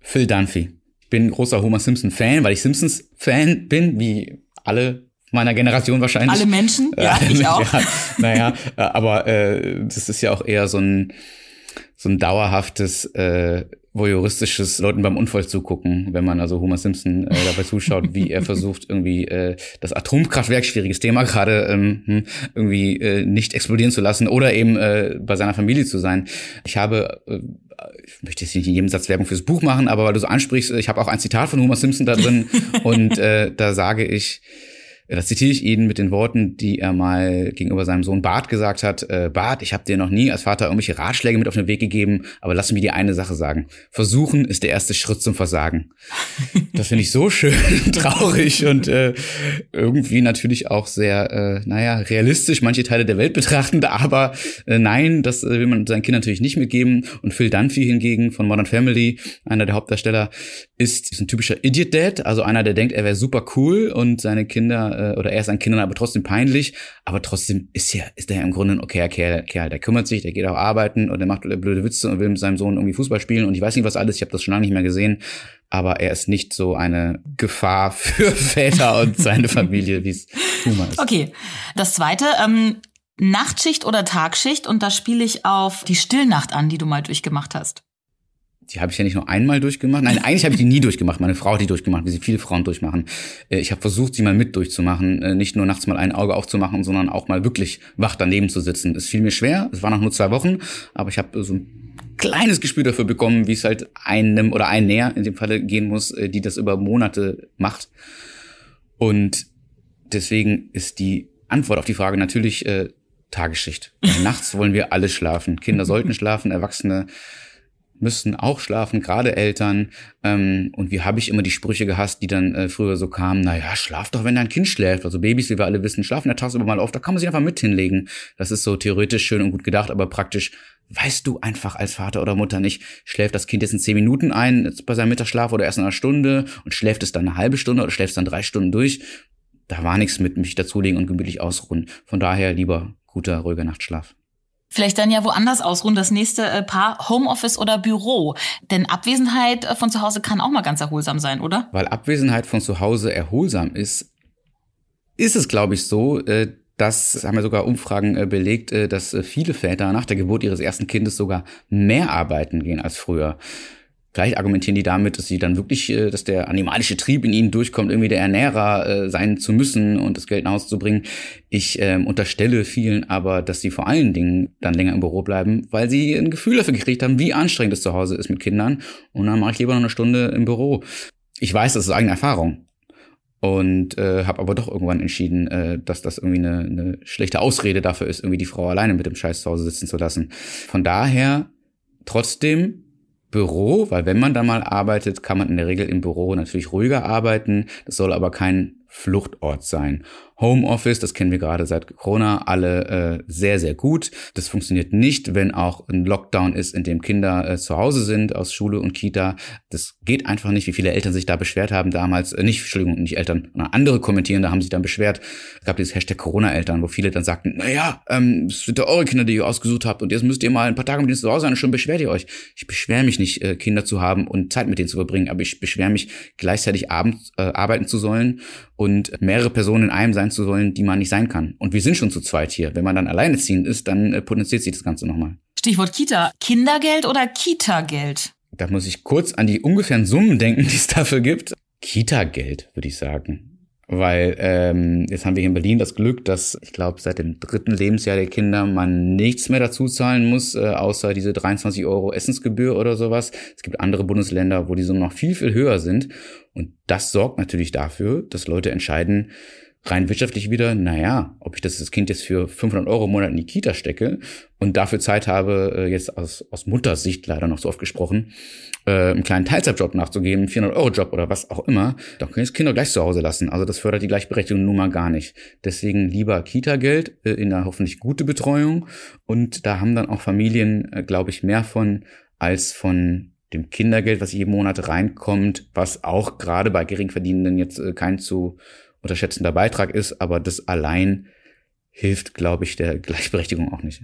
Phil Dunphy. Ich bin großer Homer Simpson Fan, weil ich Simpsons Fan bin, wie alle meiner Generation wahrscheinlich. Alle Menschen? Ja, ich auch. Ja, naja, äh, aber äh, das ist ja auch eher so ein so ein dauerhaftes äh, voyeuristisches Leuten beim Unfall zugucken, wenn man also Homer Simpson äh, dabei zuschaut, wie er versucht irgendwie äh, das Atomkraftwerk, schwieriges Thema gerade, ähm, hm, irgendwie äh, nicht explodieren zu lassen oder eben äh, bei seiner Familie zu sein. Ich habe äh, ich möchte jetzt nicht in jedem Satz Werbung fürs Buch machen, aber weil du so ansprichst, ich habe auch ein Zitat von Homer Simpson da drin und äh, da sage ich, da zitiere ich ihn mit den Worten, die er mal gegenüber seinem Sohn Bart gesagt hat. Äh, Bart, ich habe dir noch nie als Vater irgendwelche Ratschläge mit auf den Weg gegeben, aber lass mir dir eine Sache sagen. Versuchen ist der erste Schritt zum Versagen. Das finde ich so schön traurig und äh, irgendwie natürlich auch sehr, äh, naja, realistisch, manche Teile der Welt betrachtend, aber äh, nein, das äh, will man seinen Kindern natürlich nicht mitgeben. Und Phil Dunphy hingegen von Modern Family, einer der Hauptdarsteller, ist, ist ein typischer Idiot Dad, also einer, der denkt, er wäre super cool und seine Kinder äh, oder er ist an Kindern aber trotzdem peinlich, aber trotzdem ist ja ist der im Grunde ein okayer Kerl, Kerl, der kümmert sich, der geht auch arbeiten und der macht blöde Witze und will mit seinem Sohn irgendwie Fußball spielen und ich weiß nicht was alles, ich habe das schon lange nicht mehr gesehen, aber er ist nicht so eine Gefahr für Väter und seine Familie, wie es Puma ist. Okay, das zweite, ähm, Nachtschicht oder Tagschicht und da spiele ich auf die Stillnacht an, die du mal durchgemacht hast die habe ich ja nicht nur einmal durchgemacht. Nein, eigentlich habe ich die nie durchgemacht. Meine Frau hat die durchgemacht, wie sie viele Frauen durchmachen. Äh, ich habe versucht, sie mal mit durchzumachen. Äh, nicht nur nachts mal ein Auge aufzumachen, sondern auch mal wirklich wach daneben zu sitzen. Es fiel mir schwer. Es waren noch nur zwei Wochen, aber ich habe so ein kleines Gespür dafür bekommen, wie es halt einem oder ein näher in dem Falle gehen muss, äh, die das über Monate macht. Und deswegen ist die Antwort auf die Frage natürlich äh, Tagesschicht. Nachts wollen wir alle schlafen. Kinder sollten schlafen, Erwachsene müssen auch schlafen, gerade Eltern. Ähm, und wie habe ich immer die Sprüche gehasst, die dann äh, früher so kamen, naja, schlaf doch, wenn dein Kind schläft. Also Babys, wie wir alle wissen, schlafen ja tagsüber mal auf, da kann man sich einfach mit hinlegen. Das ist so theoretisch schön und gut gedacht, aber praktisch weißt du einfach als Vater oder Mutter nicht, schläft das Kind jetzt in zehn Minuten ein jetzt bei seinem Mittagsschlaf oder erst in einer Stunde und schläft es dann eine halbe Stunde oder schläft es dann drei Stunden durch. Da war nichts mit mich dazulegen und gemütlich ausruhen. Von daher lieber guter, ruhiger Nachtschlaf. Vielleicht dann ja woanders ausruhen, das nächste äh, Paar Homeoffice oder Büro. Denn Abwesenheit äh, von zu Hause kann auch mal ganz erholsam sein, oder? Weil Abwesenheit von zu Hause erholsam ist, ist es, glaube ich, so, äh, das haben ja sogar Umfragen belegt, dass viele Väter nach der Geburt ihres ersten Kindes sogar mehr arbeiten gehen als früher. Vielleicht argumentieren die damit, dass sie dann wirklich, äh, dass der animalische Trieb in ihnen durchkommt, irgendwie der Ernährer äh, sein zu müssen und das Geld nach Hause zu bringen. Ich ähm, unterstelle vielen aber, dass sie vor allen Dingen dann länger im Büro bleiben, weil sie ein Gefühl dafür gekriegt haben, wie anstrengend es zu Hause ist mit Kindern. Und dann mache ich lieber noch eine Stunde im Büro. Ich weiß, das ist eigene Erfahrung. Und äh, habe aber doch irgendwann entschieden, äh, dass das irgendwie eine, eine schlechte Ausrede dafür ist, irgendwie die Frau alleine mit dem Scheiß zu Hause sitzen zu lassen. Von daher trotzdem Büro, weil wenn man da mal arbeitet, kann man in der Regel im Büro natürlich ruhiger arbeiten. Das soll aber kein Fluchtort sein. Homeoffice, das kennen wir gerade seit Corona alle äh, sehr, sehr gut. Das funktioniert nicht, wenn auch ein Lockdown ist, in dem Kinder äh, zu Hause sind aus Schule und Kita. Das geht einfach nicht, wie viele Eltern sich da beschwert haben damals. Äh, nicht, Entschuldigung, nicht Eltern, andere kommentieren, da haben sich dann beschwert. Es gab dieses Hashtag Corona-Eltern, wo viele dann sagten, naja, ähm, es sind ja eure Kinder, die ihr ausgesucht habt und jetzt müsst ihr mal ein paar Tage mit denen zu Hause sein und schon beschwert ihr euch. Ich beschwere mich nicht, äh, Kinder zu haben und Zeit mit denen zu verbringen, aber ich beschwere mich, gleichzeitig abends äh, arbeiten zu sollen und mehrere Personen in einem sein zu sollen, die man nicht sein kann. Und wir sind schon zu zweit hier. Wenn man dann alleineziehend ist, dann äh, potenziert sich das Ganze nochmal. Stichwort Kita. Kindergeld oder Kita-Geld? Da muss ich kurz an die ungefähren Summen denken, die es dafür gibt. Kita-Geld, würde ich sagen. Weil ähm, jetzt haben wir hier in Berlin das Glück, dass ich glaube, seit dem dritten Lebensjahr der Kinder man nichts mehr dazu zahlen muss, äh, außer diese 23 Euro Essensgebühr oder sowas. Es gibt andere Bundesländer, wo die Summen noch viel, viel höher sind. Und das sorgt natürlich dafür, dass Leute entscheiden, rein wirtschaftlich wieder, naja, ob ich das, das Kind jetzt für 500 Euro im Monat in die Kita stecke und dafür Zeit habe, äh, jetzt aus, aus Muttersicht leider noch so oft gesprochen, äh, einen kleinen Teilzeitjob nachzugeben, 400-Euro-Job oder was auch immer, dann können das Kinder gleich zu Hause lassen. Also das fördert die Gleichberechtigung nun mal gar nicht. Deswegen lieber Kita-Geld äh, in einer hoffentlich gute Betreuung und da haben dann auch Familien, äh, glaube ich, mehr von als von dem Kindergeld, was jeden Monat reinkommt, was auch gerade bei Geringverdienenden jetzt äh, kein zu unterschätzender Beitrag ist, aber das allein hilft, glaube ich, der Gleichberechtigung auch nicht.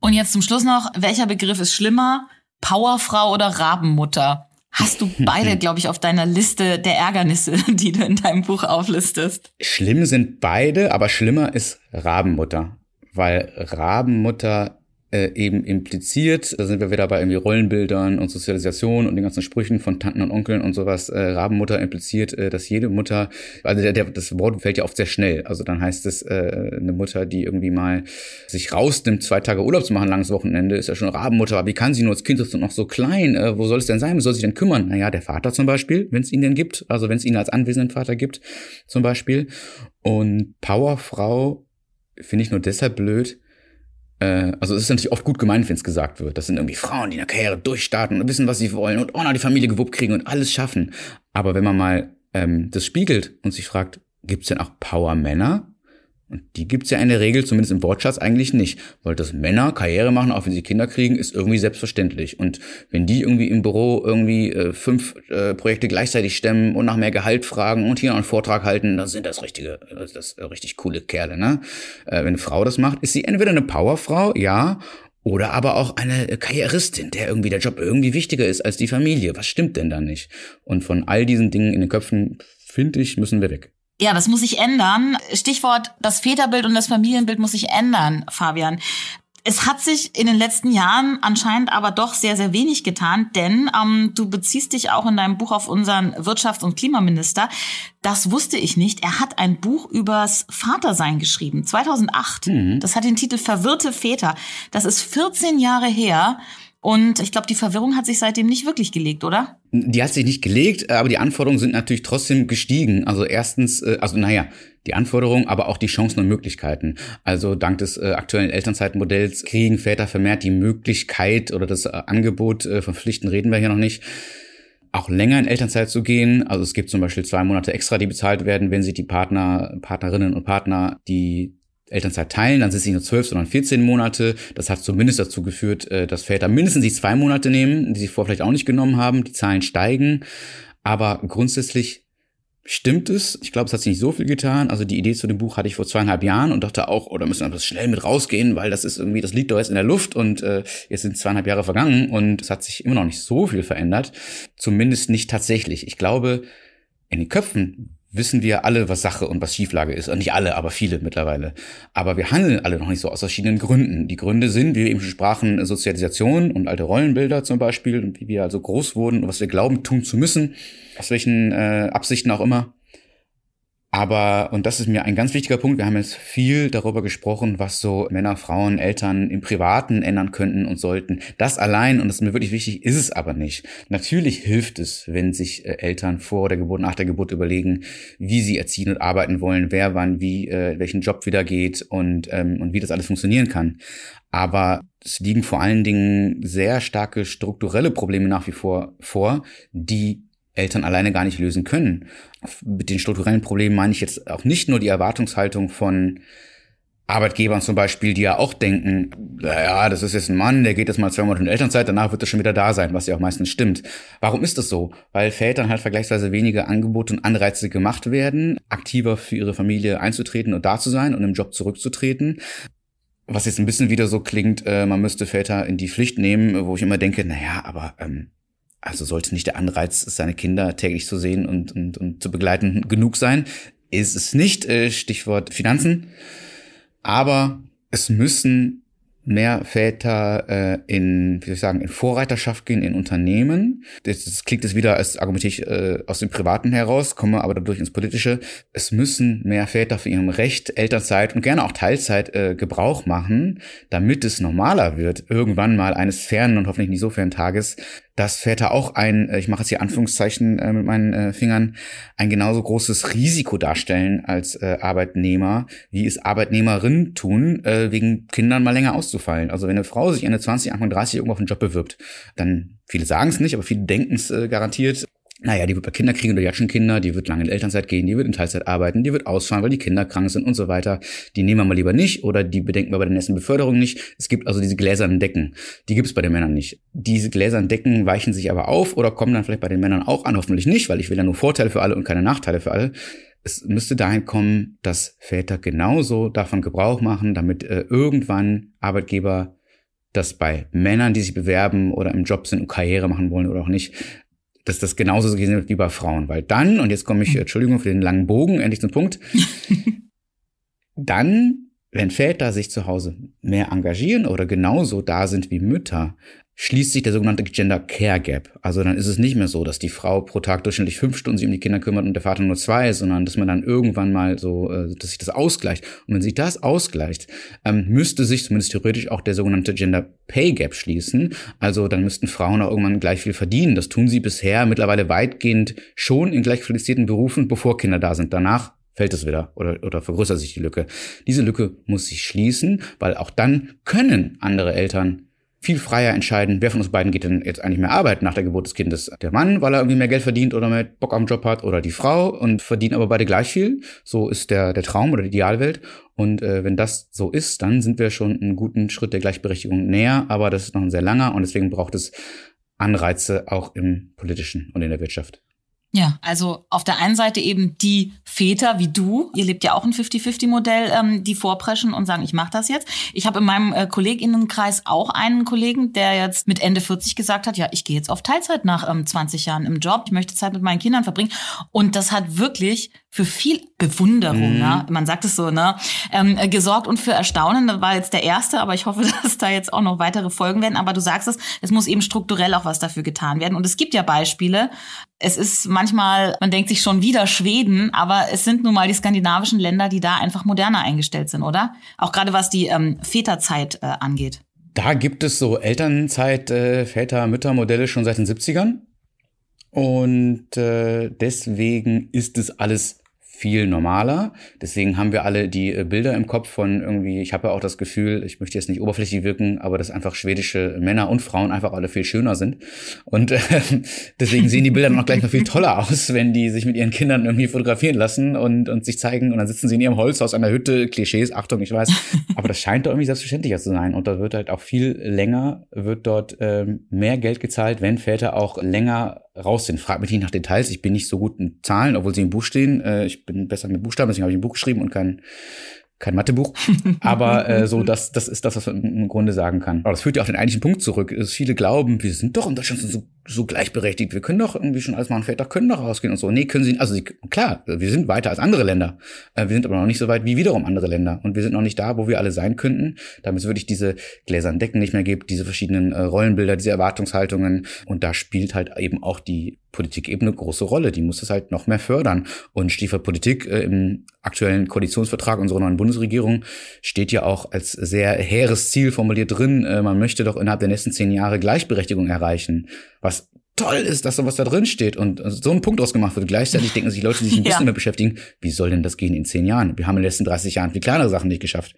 Und jetzt zum Schluss noch, welcher Begriff ist schlimmer? Powerfrau oder Rabenmutter? Hast du beide, glaube ich, auf deiner Liste der Ärgernisse, die du in deinem Buch auflistest? Schlimm sind beide, aber schlimmer ist Rabenmutter. Weil Rabenmutter äh, eben impliziert, da sind wir wieder bei irgendwie Rollenbildern und Sozialisation und den ganzen Sprüchen von Tanten und Onkeln und sowas, äh, Rabenmutter impliziert, äh, dass jede Mutter, also der, der, das Wort fällt ja oft sehr schnell, also dann heißt es, äh, eine Mutter, die irgendwie mal sich rausnimmt, zwei Tage Urlaub zu machen, langes Wochenende, ist ja schon Rabenmutter, aber wie kann sie nur, das Kind ist noch so klein, äh, wo soll es denn sein, wer soll sich denn kümmern? Naja, der Vater zum Beispiel, wenn es ihn denn gibt, also wenn es ihn als anwesenden Vater gibt, zum Beispiel. Und Powerfrau finde ich nur deshalb blöd, äh, also es ist natürlich oft gut gemeint, wenn es gesagt wird. Das sind irgendwie Frauen, die in der Karriere durchstarten und wissen, was sie wollen und auch noch die Familie gewuppt kriegen und alles schaffen. Aber wenn man mal ähm, das spiegelt und sich fragt, gibt es denn auch Power-Männer? Und die gibt's ja in der Regel, zumindest im Wortschatz, eigentlich nicht. Weil das Männer Karriere machen, auch wenn sie Kinder kriegen, ist irgendwie selbstverständlich. Und wenn die irgendwie im Büro irgendwie äh, fünf äh, Projekte gleichzeitig stemmen und nach mehr Gehalt fragen und hier noch einen Vortrag halten, dann sind das richtige, das, das richtig coole Kerle, ne? Äh, wenn eine Frau das macht, ist sie entweder eine Powerfrau, ja, oder aber auch eine Karrieristin, der irgendwie der Job irgendwie wichtiger ist als die Familie. Was stimmt denn da nicht? Und von all diesen Dingen in den Köpfen, finde ich, müssen wir weg. Ja, das muss sich ändern. Stichwort, das Väterbild und das Familienbild muss sich ändern, Fabian. Es hat sich in den letzten Jahren anscheinend aber doch sehr, sehr wenig getan, denn ähm, du beziehst dich auch in deinem Buch auf unseren Wirtschafts- und Klimaminister. Das wusste ich nicht. Er hat ein Buch übers Vatersein geschrieben, 2008. Mhm. Das hat den Titel Verwirrte Väter. Das ist 14 Jahre her. Und ich glaube, die Verwirrung hat sich seitdem nicht wirklich gelegt, oder? Die hat sich nicht gelegt, aber die Anforderungen sind natürlich trotzdem gestiegen. Also erstens, äh, also naja, die Anforderungen, aber auch die Chancen und Möglichkeiten. Also dank des äh, aktuellen Elternzeitmodells kriegen Väter vermehrt die Möglichkeit oder das äh, Angebot, von Pflichten reden wir hier noch nicht, auch länger in Elternzeit zu gehen. Also es gibt zum Beispiel zwei Monate extra, die bezahlt werden, wenn sich die Partner, Partnerinnen und Partner die Elternzeit teilen, dann sind es nicht nur zwölf, sondern 14 Monate. Das hat zumindest dazu geführt, äh, dass Väter mindestens die zwei Monate nehmen, die sie vorher vielleicht auch nicht genommen haben. Die Zahlen steigen. Aber grundsätzlich stimmt es. Ich glaube, es hat sich nicht so viel getan. Also die Idee zu dem Buch hatte ich vor zweieinhalb Jahren und dachte auch, oh, da müssen wir das schnell mit rausgehen, weil das ist irgendwie, das liegt doch jetzt in der Luft und äh, jetzt sind zweieinhalb Jahre vergangen und es hat sich immer noch nicht so viel verändert. Zumindest nicht tatsächlich. Ich glaube, in den Köpfen wissen wir alle, was Sache und was Schieflage ist. Und nicht alle, aber viele mittlerweile. Aber wir handeln alle noch nicht so aus verschiedenen Gründen. Die Gründe sind, wie wir eben schon sprachen, Sozialisation und alte Rollenbilder zum Beispiel, und wie wir also groß wurden und was wir glauben tun zu müssen, aus welchen äh, Absichten auch immer. Aber, und das ist mir ein ganz wichtiger Punkt, wir haben jetzt viel darüber gesprochen, was so Männer, Frauen, Eltern im Privaten ändern könnten und sollten. Das allein, und das ist mir wirklich wichtig, ist es aber nicht. Natürlich hilft es, wenn sich äh, Eltern vor der Geburt, nach der Geburt überlegen, wie sie erziehen und arbeiten wollen, wer wann, wie, äh, welchen Job wieder geht und, ähm, und wie das alles funktionieren kann. Aber es liegen vor allen Dingen sehr starke strukturelle Probleme nach wie vor vor, die Eltern alleine gar nicht lösen können. Mit den strukturellen Problemen meine ich jetzt auch nicht nur die Erwartungshaltung von Arbeitgebern zum Beispiel, die ja auch denken, naja, das ist jetzt ein Mann, der geht jetzt mal zwei Monate in Elternzeit, danach wird er schon wieder da sein, was ja auch meistens stimmt. Warum ist das so? Weil Vätern halt vergleichsweise weniger Angebote und Anreize gemacht werden, aktiver für ihre Familie einzutreten und da zu sein und im Job zurückzutreten. Was jetzt ein bisschen wieder so klingt, äh, man müsste Väter in die Pflicht nehmen, wo ich immer denke, naja, aber ähm, also sollte nicht der Anreiz, seine Kinder täglich zu sehen und, und, und zu begleiten, genug sein. Ist es nicht, äh, Stichwort Finanzen. Aber es müssen mehr Väter äh, in, wie soll ich sagen, in Vorreiterschaft gehen in Unternehmen. Das, das klingt jetzt wieder als argumentiere ich äh, aus dem Privaten heraus, komme aber dadurch ins Politische. Es müssen mehr Väter für ihrem Recht, Elternzeit und gerne auch Teilzeit äh, Gebrauch machen, damit es normaler wird, irgendwann mal eines fernen und hoffentlich nicht so fernen Tages dass Väter auch ein, äh, ich mache jetzt hier Anführungszeichen äh, mit meinen äh, Fingern, ein genauso großes Risiko darstellen als Arbeitnehmer, wie es Arbeitnehmerinnen tun, wegen Kindern mal länger auszufallen. Also wenn eine Frau sich Ende 20, Anfang 30 irgendwo auf einen Job bewirbt, dann viele sagen es nicht, aber viele denken es garantiert, naja, die wird bei Kinder kriegen oder jetzt schon Kinder, die wird lange in Elternzeit gehen, die wird in Teilzeit arbeiten, die wird ausfahren, weil die Kinder krank sind und so weiter. Die nehmen wir mal lieber nicht oder die bedenken wir bei der nächsten Beförderung nicht. Es gibt also diese gläsernen Decken. Die gibt es bei den Männern nicht. Diese gläsernen Decken weichen sich aber auf oder kommen dann vielleicht bei den Männern auch an, hoffentlich nicht, weil ich will ja nur Vorteile für alle und keine Nachteile für alle. Es müsste dahin kommen, dass Väter genauso davon Gebrauch machen, damit äh, irgendwann Arbeitgeber das bei Männern, die sich bewerben oder im Job sind und Karriere machen wollen oder auch nicht, dass das genauso gesehen wird wie bei Frauen. Weil dann, und jetzt komme ich, hm. Entschuldigung für den langen Bogen, endlich zum Punkt, dann, wenn Väter sich zu Hause mehr engagieren oder genauso da sind wie Mütter, schließt sich der sogenannte Gender Care Gap. Also dann ist es nicht mehr so, dass die Frau pro Tag durchschnittlich fünf Stunden sich um die Kinder kümmert und der Vater nur zwei, sondern dass man dann irgendwann mal so, äh, dass sich das ausgleicht. Und wenn sich das ausgleicht, ähm, müsste sich zumindest theoretisch auch der sogenannte Gender Pay Gap schließen. Also dann müssten Frauen auch irgendwann gleich viel verdienen. Das tun sie bisher mittlerweile weitgehend schon in gleichqualifizierten Berufen, bevor Kinder da sind. Danach fällt es wieder oder, oder vergrößert sich die Lücke. Diese Lücke muss sich schließen, weil auch dann können andere Eltern viel freier entscheiden, wer von uns beiden geht denn jetzt eigentlich mehr arbeiten nach der Geburt des Kindes. Der Mann, weil er irgendwie mehr Geld verdient oder mehr Bock am Job hat oder die Frau und verdienen aber beide gleich viel. So ist der, der Traum oder die Idealwelt. Und äh, wenn das so ist, dann sind wir schon einen guten Schritt der Gleichberechtigung näher, aber das ist noch ein sehr langer und deswegen braucht es Anreize auch im politischen und in der Wirtschaft. Ja, also auf der einen Seite eben die Väter wie du, ihr lebt ja auch ein 50-50-Modell, ähm, die vorpreschen und sagen, ich mache das jetzt. Ich habe in meinem äh, Kolleginnenkreis auch einen Kollegen, der jetzt mit Ende 40 gesagt hat, ja, ich gehe jetzt auf Teilzeit nach ähm, 20 Jahren im Job, ich möchte Zeit mit meinen Kindern verbringen. Und das hat wirklich für viel Bewunderung, mhm. ne? man sagt es so, ne, ähm, gesorgt und für Erstaunen. Das war jetzt der erste, aber ich hoffe, dass da jetzt auch noch weitere Folgen werden. Aber du sagst es, es muss eben strukturell auch was dafür getan werden. Und es gibt ja Beispiele. Es ist manchmal, man denkt sich schon wieder Schweden, aber es sind nun mal die skandinavischen Länder, die da einfach moderner eingestellt sind, oder? Auch gerade was die ähm, Väterzeit äh, angeht. Da gibt es so Elternzeit, äh, Väter, Mütter-Modelle schon seit den 70ern. Und äh, deswegen ist es alles viel normaler. Deswegen haben wir alle die äh, Bilder im Kopf von irgendwie, ich habe ja auch das Gefühl, ich möchte jetzt nicht oberflächlich wirken, aber dass einfach schwedische Männer und Frauen einfach alle viel schöner sind. Und äh, deswegen sehen die Bilder noch gleich noch viel toller aus, wenn die sich mit ihren Kindern irgendwie fotografieren lassen und, und sich zeigen und dann sitzen sie in ihrem Holzhaus an der Hütte, Klischees, Achtung, ich weiß. Aber das scheint doch irgendwie selbstverständlicher zu sein. Und da wird halt auch viel länger, wird dort ähm, mehr Geld gezahlt, wenn Väter auch länger raus sind. Frag mich nicht nach Details. Ich bin nicht so gut in Zahlen, obwohl sie im Buch stehen. Äh, ich bin besser mit Buchstaben, deswegen habe ich ein Buch geschrieben und kein kein Mathebuch, aber äh, so das das ist das, was man im Grunde sagen kann. Aber das führt ja auf den eigentlichen Punkt zurück. Dass viele glauben, wir sind doch in Deutschland so, so gleichberechtigt. Wir können doch irgendwie schon Mann und Väter können doch rausgehen und so. Nee, können sie. Also sie, klar, wir sind weiter als andere Länder. Äh, wir sind aber noch nicht so weit wie wiederum andere Länder und wir sind noch nicht da, wo wir alle sein könnten. Damit es wirklich diese gläsernen Decken nicht mehr gibt, diese verschiedenen äh, Rollenbilder, diese Erwartungshaltungen und da spielt halt eben auch die Politik eben eine große Rolle. Die muss das halt noch mehr fördern. Und Stiefel Politik äh, im aktuellen Koalitionsvertrag unserer neuen Bundesregierung steht ja auch als sehr hehres Ziel formuliert drin. Man möchte doch innerhalb der nächsten zehn Jahre Gleichberechtigung erreichen. Was toll ist, dass sowas da drin steht und so ein Punkt ausgemacht wird. Gleichzeitig denken sich Leute, die sich ein bisschen ja. mehr beschäftigen, wie soll denn das gehen in zehn Jahren? Wir haben in den letzten 30 Jahren viel kleinere Sachen nicht geschafft.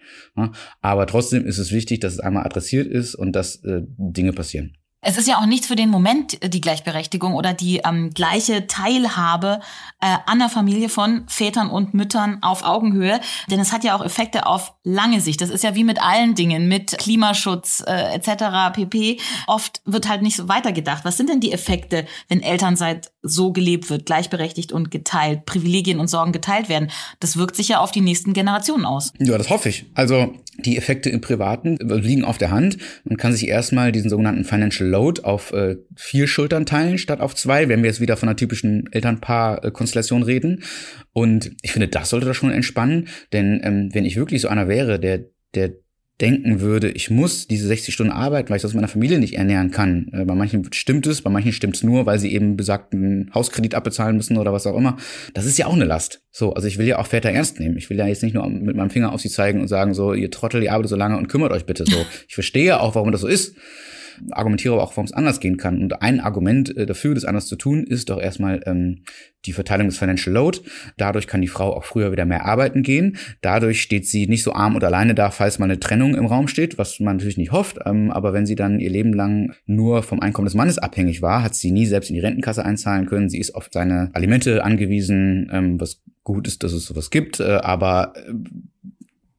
Aber trotzdem ist es wichtig, dass es einmal adressiert ist und dass äh, Dinge passieren. Es ist ja auch nichts für den Moment äh, die Gleichberechtigung oder die ähm, gleiche Teilhabe äh, an der Familie von Vätern und Müttern auf Augenhöhe, denn es hat ja auch Effekte auf lange Sicht. Das ist ja wie mit allen Dingen, mit Klimaschutz äh, etc. pp. Oft wird halt nicht so weitergedacht. Was sind denn die Effekte, wenn Elternzeit so gelebt wird, gleichberechtigt und geteilt, Privilegien und Sorgen geteilt werden? Das wirkt sich ja auf die nächsten Generationen aus. Ja, das hoffe ich. Also die Effekte im Privaten liegen auf der Hand. Man kann sich erstmal diesen sogenannten Financial Load auf äh, vier Schultern teilen statt auf zwei, wenn wir jetzt wieder von einer typischen Elternpaar-Konstellation reden. Und ich finde, das sollte das schon entspannen, denn ähm, wenn ich wirklich so einer wäre, der der denken würde, ich muss diese 60 Stunden arbeiten, weil ich das meiner Familie nicht ernähren kann. Äh, bei manchen stimmt es, bei manchen stimmt es nur, weil sie eben besagten Hauskredit abbezahlen müssen oder was auch immer. Das ist ja auch eine Last. So, also ich will ja auch Väter ernst nehmen. Ich will ja jetzt nicht nur mit meinem Finger auf sie zeigen und sagen so, ihr Trottel, ihr arbeitet so lange und kümmert euch bitte so. Ich verstehe auch, warum das so ist argumentiere aber auch, warum es anders gehen kann. Und ein Argument äh, dafür, das anders zu tun, ist doch erstmal ähm, die Verteilung des Financial Load. Dadurch kann die Frau auch früher wieder mehr arbeiten gehen. Dadurch steht sie nicht so arm und alleine da, falls mal eine Trennung im Raum steht, was man natürlich nicht hofft. Ähm, aber wenn sie dann ihr Leben lang nur vom Einkommen des Mannes abhängig war, hat sie nie selbst in die Rentenkasse einzahlen können. Sie ist auf seine Alimente angewiesen, ähm, was gut ist, dass es sowas gibt. Äh, aber äh,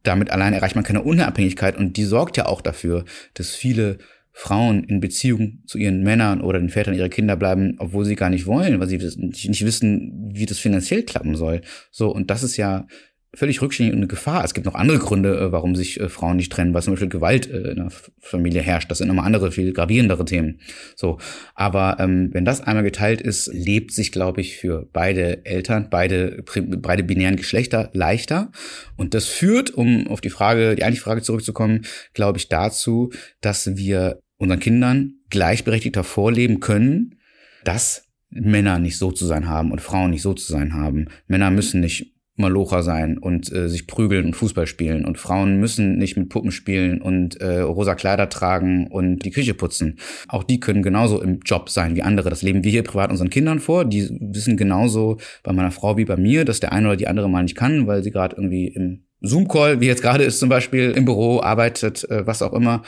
damit allein erreicht man keine Unabhängigkeit und die sorgt ja auch dafür, dass viele Frauen in Beziehung zu ihren Männern oder den Vätern ihrer Kinder bleiben, obwohl sie gar nicht wollen, weil sie nicht wissen, wie das finanziell klappen soll. So, und das ist ja völlig rückständig und eine Gefahr. Es gibt noch andere Gründe, äh, warum sich äh, Frauen nicht trennen, weil zum Beispiel Gewalt äh, in der Familie herrscht. Das sind nochmal andere, viel gravierendere Themen. So, aber ähm, wenn das einmal geteilt ist, lebt sich, glaube ich, für beide Eltern, beide, beide binären Geschlechter leichter. Und das führt, um auf die Frage, die eigentliche Frage zurückzukommen, glaube ich, dazu, dass wir unseren Kindern gleichberechtigter vorleben können, dass Männer nicht so zu sein haben und Frauen nicht so zu sein haben. Männer müssen nicht Malocher sein und äh, sich prügeln und Fußball spielen und Frauen müssen nicht mit Puppen spielen und äh, rosa Kleider tragen und die Küche putzen. Auch die können genauso im Job sein wie andere. Das leben wir hier privat unseren Kindern vor. Die wissen genauso bei meiner Frau wie bei mir, dass der eine oder die andere mal nicht kann, weil sie gerade irgendwie im Zoom-Call, wie jetzt gerade ist zum Beispiel im Büro, arbeitet, äh, was auch immer.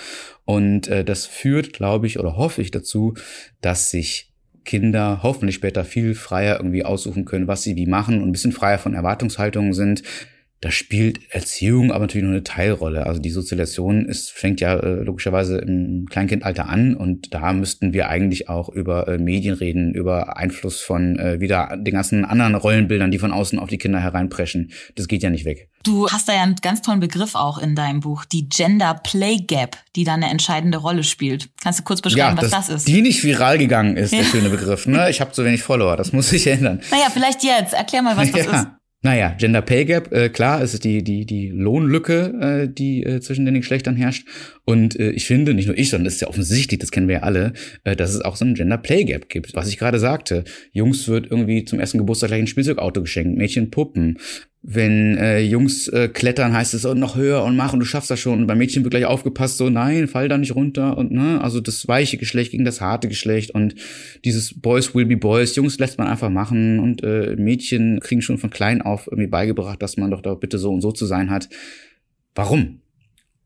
Und äh, das führt, glaube ich, oder hoffe ich dazu, dass sich Kinder hoffentlich später viel freier irgendwie aussuchen können, was sie wie machen und ein bisschen freier von Erwartungshaltungen sind. Da spielt Erziehung aber natürlich nur eine Teilrolle. Also die Sozialisation ist, fängt ja äh, logischerweise im Kleinkindalter an und da müssten wir eigentlich auch über äh, Medien reden, über Einfluss von äh, wieder den ganzen anderen Rollenbildern, die von außen auf die Kinder hereinpreschen. Das geht ja nicht weg. Du hast da ja einen ganz tollen Begriff auch in deinem Buch, die Gender Play Gap, die da eine entscheidende Rolle spielt. Kannst du kurz beschreiben, ja, was das ist? Die nicht viral gegangen ist, der schöne Begriff. Ne? Ich habe zu wenig Follower, das muss sich ändern. Naja, vielleicht jetzt. Erklär mal, was das ja. ist. Naja, Gender Pay Gap, äh, klar, es ist die, die, die Lohnlücke, äh, die äh, zwischen den Geschlechtern herrscht. Und äh, ich finde, nicht nur ich, sondern das ist ja offensichtlich, das kennen wir ja alle, äh, dass es auch so ein Gender Play Gap gibt. Was ich gerade sagte, Jungs wird irgendwie zum ersten Geburtstag gleich ein Spielzeugauto geschenkt, Mädchen Puppen wenn äh, Jungs äh, klettern, heißt es so noch höher und mach und du schaffst das schon. Und bei Mädchen wird gleich aufgepasst, so nein, fall da nicht runter und ne, also das weiche Geschlecht gegen das harte Geschlecht und dieses Boys will be Boys, Jungs lässt man einfach machen und äh, Mädchen kriegen schon von klein auf irgendwie beigebracht, dass man doch da bitte so und so zu sein hat. Warum?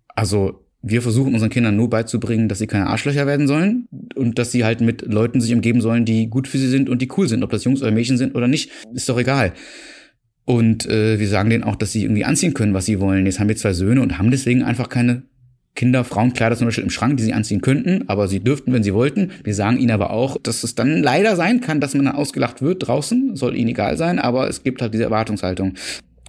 Also wir versuchen unseren Kindern nur beizubringen, dass sie keine Arschlöcher werden sollen und dass sie halt mit Leuten sich umgeben sollen, die gut für sie sind und die cool sind. Ob das Jungs oder Mädchen sind oder nicht, ist doch egal. Und äh, wir sagen denen auch, dass sie irgendwie anziehen können, was sie wollen. Jetzt haben wir zwei Söhne und haben deswegen einfach keine Kinder, Frauenkleider zum Beispiel im Schrank, die sie anziehen könnten, aber sie dürften, wenn sie wollten. Wir sagen ihnen aber auch, dass es dann leider sein kann, dass man dann ausgelacht wird draußen, soll ihnen egal sein, aber es gibt halt diese Erwartungshaltung.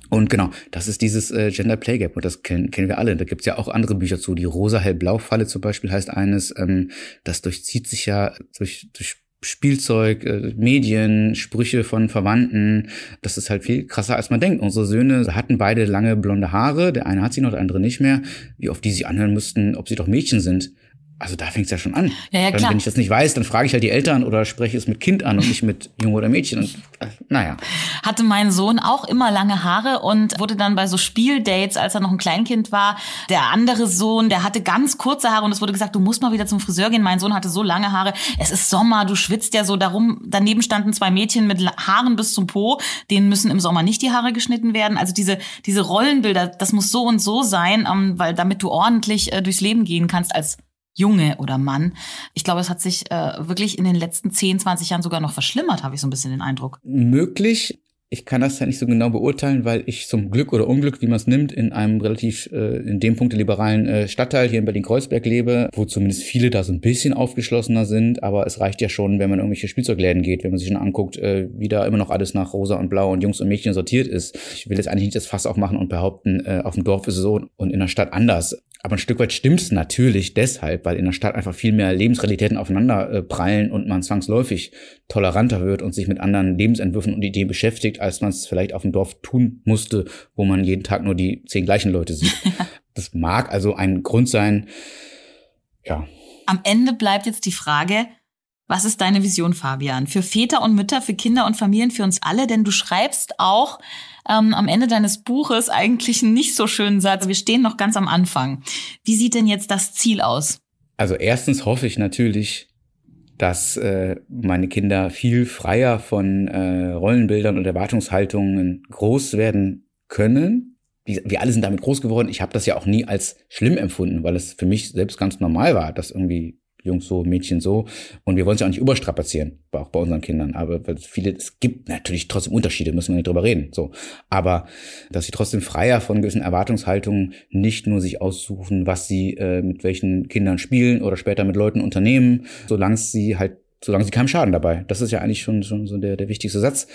Und genau, das ist dieses äh, Gender Play Gap und das kennen, kennen wir alle. Da gibt's ja auch andere Bücher zu. Die rosa-hell-blau-Falle zum Beispiel heißt eines, ähm, das durchzieht sich ja durch, durch Spielzeug, äh, Medien, Sprüche von Verwandten. Das ist halt viel krasser, als man denkt. Unsere Söhne hatten beide lange blonde Haare. Der eine hat sie noch, der andere nicht mehr. Wie oft die sich anhören mussten, ob sie doch Mädchen sind. Also da fängt es ja schon an. Ja, ja, klar. wenn ich das nicht weiß, dann frage ich halt die Eltern oder spreche es mit Kind an und nicht mit Junge oder Mädchen. Und, äh, naja. Hatte mein Sohn auch immer lange Haare und wurde dann bei so Spieldates, als er noch ein Kleinkind war, der andere Sohn, der hatte ganz kurze Haare und es wurde gesagt, du musst mal wieder zum Friseur gehen. Mein Sohn hatte so lange Haare. Es ist Sommer, du schwitzt ja so darum. Daneben standen zwei Mädchen mit Haaren bis zum Po. Denen müssen im Sommer nicht die Haare geschnitten werden. Also diese, diese Rollenbilder, das muss so und so sein, ähm, weil damit du ordentlich äh, durchs Leben gehen kannst als Junge oder Mann. Ich glaube, es hat sich äh, wirklich in den letzten 10, 20 Jahren sogar noch verschlimmert, habe ich so ein bisschen den Eindruck. Möglich. Ich kann das ja nicht so genau beurteilen, weil ich zum Glück oder Unglück, wie man es nimmt, in einem relativ, äh, in dem Punkt liberalen äh, Stadtteil hier in Berlin-Kreuzberg lebe, wo zumindest viele da so ein bisschen aufgeschlossener sind. Aber es reicht ja schon, wenn man irgendwelche Spielzeugläden geht, wenn man sich schon anguckt, äh, wie da immer noch alles nach rosa und blau und Jungs und Mädchen sortiert ist. Ich will jetzt eigentlich nicht das Fass aufmachen und behaupten, äh, auf dem Dorf ist es so und in der Stadt anders. Aber ein Stück weit stimmt's natürlich deshalb, weil in der Stadt einfach viel mehr Lebensrealitäten aufeinander äh, prallen und man zwangsläufig toleranter wird und sich mit anderen Lebensentwürfen und Ideen beschäftigt, als man es vielleicht auf dem Dorf tun musste, wo man jeden Tag nur die zehn gleichen Leute sieht. das mag also ein Grund sein. Ja. Am Ende bleibt jetzt die Frage, was ist deine Vision, Fabian? Für Väter und Mütter, für Kinder und Familien, für uns alle? Denn du schreibst auch ähm, am Ende deines Buches eigentlich einen nicht so schönen Satz. Wir stehen noch ganz am Anfang. Wie sieht denn jetzt das Ziel aus? Also erstens hoffe ich natürlich, dass äh, meine Kinder viel freier von äh, Rollenbildern und Erwartungshaltungen groß werden können. Wir, wir alle sind damit groß geworden. Ich habe das ja auch nie als schlimm empfunden, weil es für mich selbst ganz normal war, dass irgendwie Jungs so, Mädchen so. Und wir wollen es ja auch nicht überstrapazieren, auch bei unseren Kindern. Aber viele, es gibt natürlich trotzdem Unterschiede, müssen wir nicht drüber reden. So. Aber dass sie trotzdem freier von gewissen Erwartungshaltungen nicht nur sich aussuchen, was sie äh, mit welchen Kindern spielen oder später mit Leuten unternehmen, solange sie halt solange sie keinem Schaden dabei. Das ist ja eigentlich schon, schon so der, der wichtigste Satz.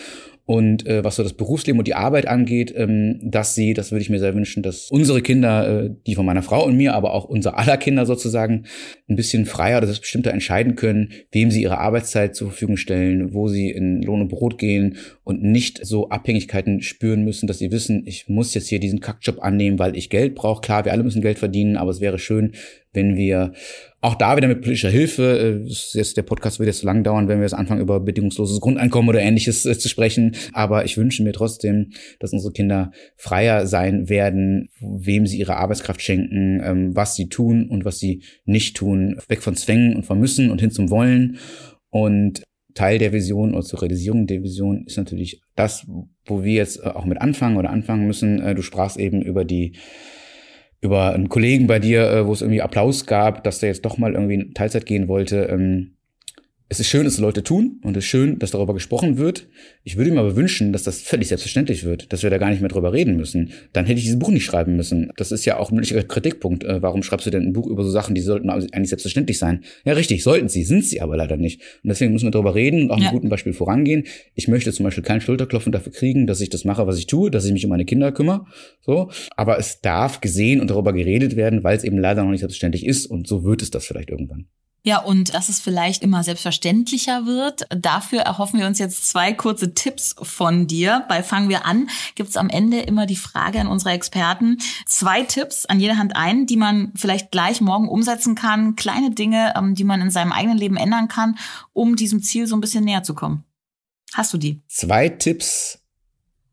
Und äh, was so das Berufsleben und die Arbeit angeht, ähm, dass sie, das würde ich mir sehr wünschen, dass unsere Kinder, äh, die von meiner Frau und mir, aber auch unser aller Kinder sozusagen, ein bisschen freier oder selbstbestimmter entscheiden können, wem sie ihre Arbeitszeit zur Verfügung stellen, wo sie in Lohn und Brot gehen und nicht so Abhängigkeiten spüren müssen, dass sie wissen, ich muss jetzt hier diesen Kackjob annehmen, weil ich Geld brauche. Klar, wir alle müssen Geld verdienen, aber es wäre schön, wenn wir auch da wieder mit politischer Hilfe, äh, jetzt der Podcast wird jetzt so lang dauern, wenn wir jetzt anfangen, über bedingungsloses Grundeinkommen oder ähnliches äh, zu sprechen. Aber ich wünsche mir trotzdem, dass unsere Kinder freier sein werden, wem sie ihre Arbeitskraft schenken, ähm, was sie tun und was sie nicht tun. Weg von Zwängen und von Müssen und hin zum Wollen. Und Teil der Vision oder zur Realisierung der Vision ist natürlich das, wo wir jetzt auch mit anfangen oder anfangen müssen. Äh, du sprachst eben über die über einen Kollegen bei dir, äh, wo es irgendwie Applaus gab, dass der jetzt doch mal irgendwie in Teilzeit gehen wollte. Ähm, es ist schön, dass Leute tun und es ist schön, dass darüber gesprochen wird. Ich würde mir aber wünschen, dass das völlig selbstverständlich wird, dass wir da gar nicht mehr drüber reden müssen. Dann hätte ich dieses Buch nicht schreiben müssen. Das ist ja auch ein möglicher Kritikpunkt. Äh, warum schreibst du denn ein Buch über so Sachen, die sollten eigentlich selbstverständlich sein? Ja, richtig, sollten sie, sind sie aber leider nicht. Und deswegen müssen wir darüber reden und auch ja. mit gutem Beispiel vorangehen. Ich möchte zum Beispiel kein Schulterklopfen dafür kriegen, dass ich das mache, was ich tue, dass ich mich um meine Kinder kümmere. So. Aber es darf gesehen und darüber geredet werden, weil es eben leider noch nicht selbstverständlich ist. Und so wird es das vielleicht irgendwann. Ja, und dass es vielleicht immer selbstverständlicher wird. Dafür erhoffen wir uns jetzt zwei kurze Tipps von dir. Bei Fangen wir an gibt's am Ende immer die Frage an unsere Experten. Zwei Tipps an jeder Hand ein, die man vielleicht gleich morgen umsetzen kann. Kleine Dinge, ähm, die man in seinem eigenen Leben ändern kann, um diesem Ziel so ein bisschen näher zu kommen. Hast du die? Zwei Tipps,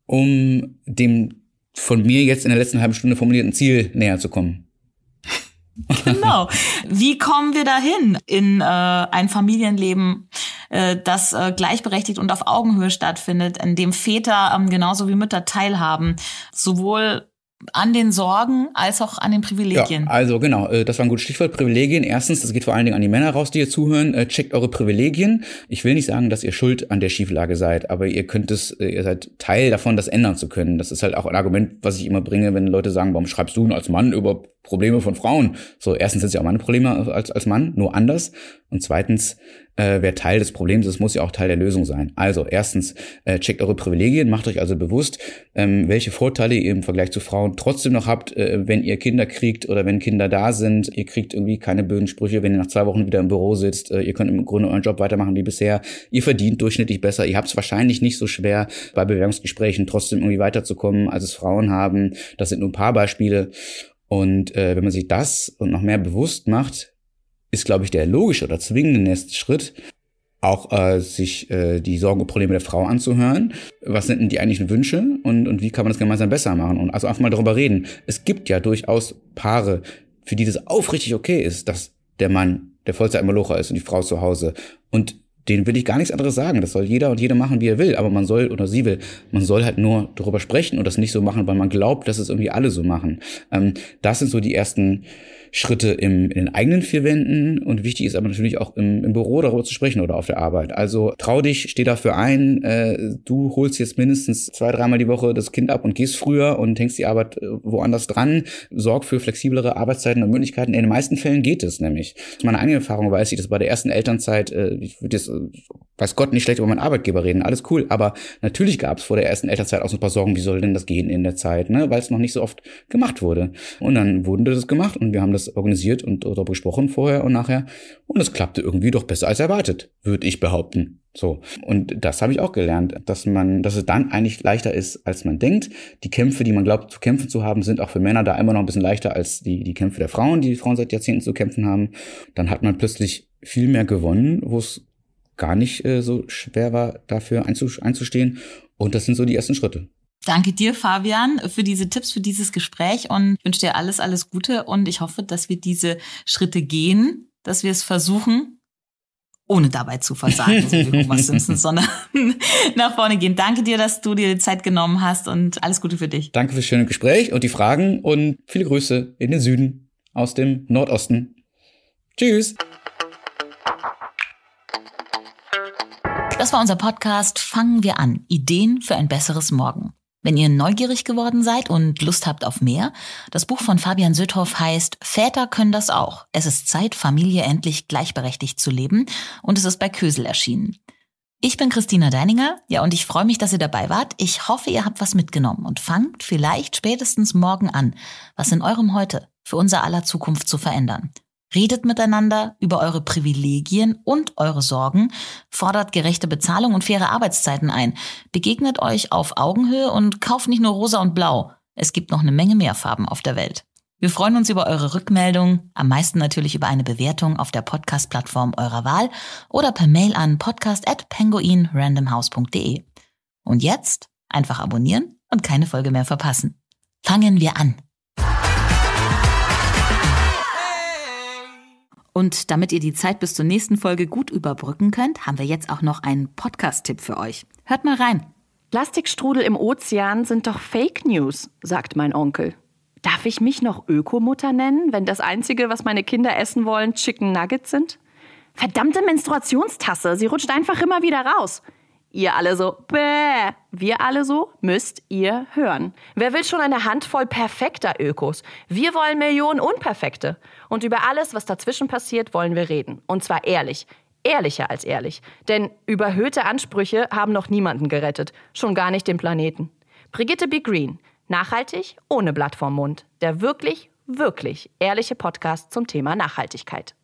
um dem von mir jetzt in der letzten halben Stunde formulierten Ziel näher zu kommen. Genau. Wie kommen wir dahin in äh, ein Familienleben, äh, das äh, gleichberechtigt und auf Augenhöhe stattfindet, in dem Väter ähm, genauso wie Mütter teilhaben, sowohl an den Sorgen als auch an den Privilegien. Ja, also genau, äh, das war ein gutes Stichwort. Privilegien. Erstens, das geht vor allen Dingen an die Männer raus, die hier zuhören. Äh, checkt eure Privilegien. Ich will nicht sagen, dass ihr schuld an der Schieflage seid, aber ihr könnt es, äh, ihr seid Teil davon, das ändern zu können. Das ist halt auch ein Argument, was ich immer bringe, wenn Leute sagen, warum schreibst du als Mann über Probleme von Frauen? So, erstens sind es ja auch meine Probleme als, als Mann, nur anders. Und zweitens, äh, wer Teil des Problems ist, muss ja auch Teil der Lösung sein. Also erstens, äh, checkt eure Privilegien, macht euch also bewusst, ähm, welche Vorteile ihr im Vergleich zu Frauen trotzdem noch habt, äh, wenn ihr Kinder kriegt oder wenn Kinder da sind. Ihr kriegt irgendwie keine bösen Sprüche, wenn ihr nach zwei Wochen wieder im Büro sitzt. Äh, ihr könnt im Grunde euren Job weitermachen wie bisher. Ihr verdient durchschnittlich besser. Ihr habt es wahrscheinlich nicht so schwer, bei Bewerbungsgesprächen trotzdem irgendwie weiterzukommen, als es Frauen haben. Das sind nur ein paar Beispiele. Und äh, wenn man sich das und noch mehr bewusst macht, ist, glaube ich, der logische oder zwingende nächste Schritt, auch äh, sich äh, die Sorgen und Probleme der Frau anzuhören. Was sind denn die eigentlichen Wünsche und, und wie kann man das gemeinsam besser machen? Und also einfach mal darüber reden. Es gibt ja durchaus Paare, für die das aufrichtig okay ist, dass der Mann der Vollzeit-Malocher ist und die Frau zu Hause. Und den will ich gar nichts anderes sagen. Das soll jeder und jede machen, wie er will. Aber man soll oder sie will, man soll halt nur darüber sprechen und das nicht so machen, weil man glaubt, dass es irgendwie alle so machen. Ähm, das sind so die ersten Schritte im, in den eigenen vier Wänden und wichtig ist aber natürlich auch im, im Büro darüber zu sprechen oder auf der Arbeit. Also trau dich, steh dafür ein, äh, du holst jetzt mindestens zwei, dreimal die Woche das Kind ab und gehst früher und hängst die Arbeit äh, woanders dran, sorg für flexiblere Arbeitszeiten und Möglichkeiten. In den meisten Fällen geht es nämlich. Aus meiner eigenen Erfahrung weiß ich, dass bei der ersten Elternzeit, äh, ich würde jetzt, äh, weiß Gott, nicht schlecht über meinen Arbeitgeber reden, alles cool, aber natürlich gab es vor der ersten Elternzeit auch so ein paar Sorgen, wie soll denn das gehen in der Zeit, ne? weil es noch nicht so oft gemacht wurde. Und dann wurden das gemacht und wir haben das das organisiert und darüber gesprochen vorher und nachher. Und es klappte irgendwie doch besser als erwartet, würde ich behaupten. So. Und das habe ich auch gelernt, dass man, dass es dann eigentlich leichter ist, als man denkt. Die Kämpfe, die man glaubt zu kämpfen zu haben, sind auch für Männer da immer noch ein bisschen leichter als die, die Kämpfe der Frauen, die, die Frauen seit Jahrzehnten zu kämpfen haben. Dann hat man plötzlich viel mehr gewonnen, wo es gar nicht äh, so schwer war, dafür einzustehen. Und das sind so die ersten Schritte. Danke dir, Fabian, für diese Tipps, für dieses Gespräch und wünsche dir alles, alles Gute und ich hoffe, dass wir diese Schritte gehen, dass wir es versuchen, ohne dabei zu versagen, so wie Homer Simpson, sondern nach vorne gehen. Danke dir, dass du dir die Zeit genommen hast und alles Gute für dich. Danke fürs schöne Gespräch und die Fragen und viele Grüße in den Süden aus dem Nordosten. Tschüss. Das war unser Podcast Fangen wir an. Ideen für ein besseres Morgen. Wenn ihr neugierig geworden seid und Lust habt auf mehr, das Buch von Fabian Sütthoff heißt Väter können das auch. Es ist Zeit, Familie endlich gleichberechtigt zu leben und es ist bei Kösel erschienen. Ich bin Christina Deininger, ja, und ich freue mich, dass ihr dabei wart. Ich hoffe, ihr habt was mitgenommen und fangt vielleicht spätestens morgen an, was in eurem Heute für unser aller Zukunft zu verändern. Redet miteinander über eure Privilegien und eure Sorgen, fordert gerechte Bezahlung und faire Arbeitszeiten ein, begegnet euch auf Augenhöhe und kauft nicht nur rosa und blau. Es gibt noch eine Menge mehr Farben auf der Welt. Wir freuen uns über eure Rückmeldung, am meisten natürlich über eine Bewertung auf der Podcast-Plattform eurer Wahl oder per Mail an podcast@penguinrandomhouse.de. Und jetzt einfach abonnieren und keine Folge mehr verpassen. Fangen wir an. Und damit ihr die Zeit bis zur nächsten Folge gut überbrücken könnt, haben wir jetzt auch noch einen Podcast-Tipp für euch. Hört mal rein. Plastikstrudel im Ozean sind doch Fake News, sagt mein Onkel. Darf ich mich noch Ökomutter nennen, wenn das Einzige, was meine Kinder essen wollen, Chicken Nuggets sind? Verdammte Menstruationstasse, sie rutscht einfach immer wieder raus. Ihr alle so, bäh. Wir alle so, müsst ihr hören. Wer will schon eine Handvoll perfekter Ökos? Wir wollen Millionen Unperfekte. Und über alles, was dazwischen passiert, wollen wir reden. Und zwar ehrlich ehrlicher als ehrlich. Denn überhöhte Ansprüche haben noch niemanden gerettet, schon gar nicht den Planeten. Brigitte B. Green, nachhaltig ohne Blatt vorm Mund. Der wirklich, wirklich ehrliche Podcast zum Thema Nachhaltigkeit.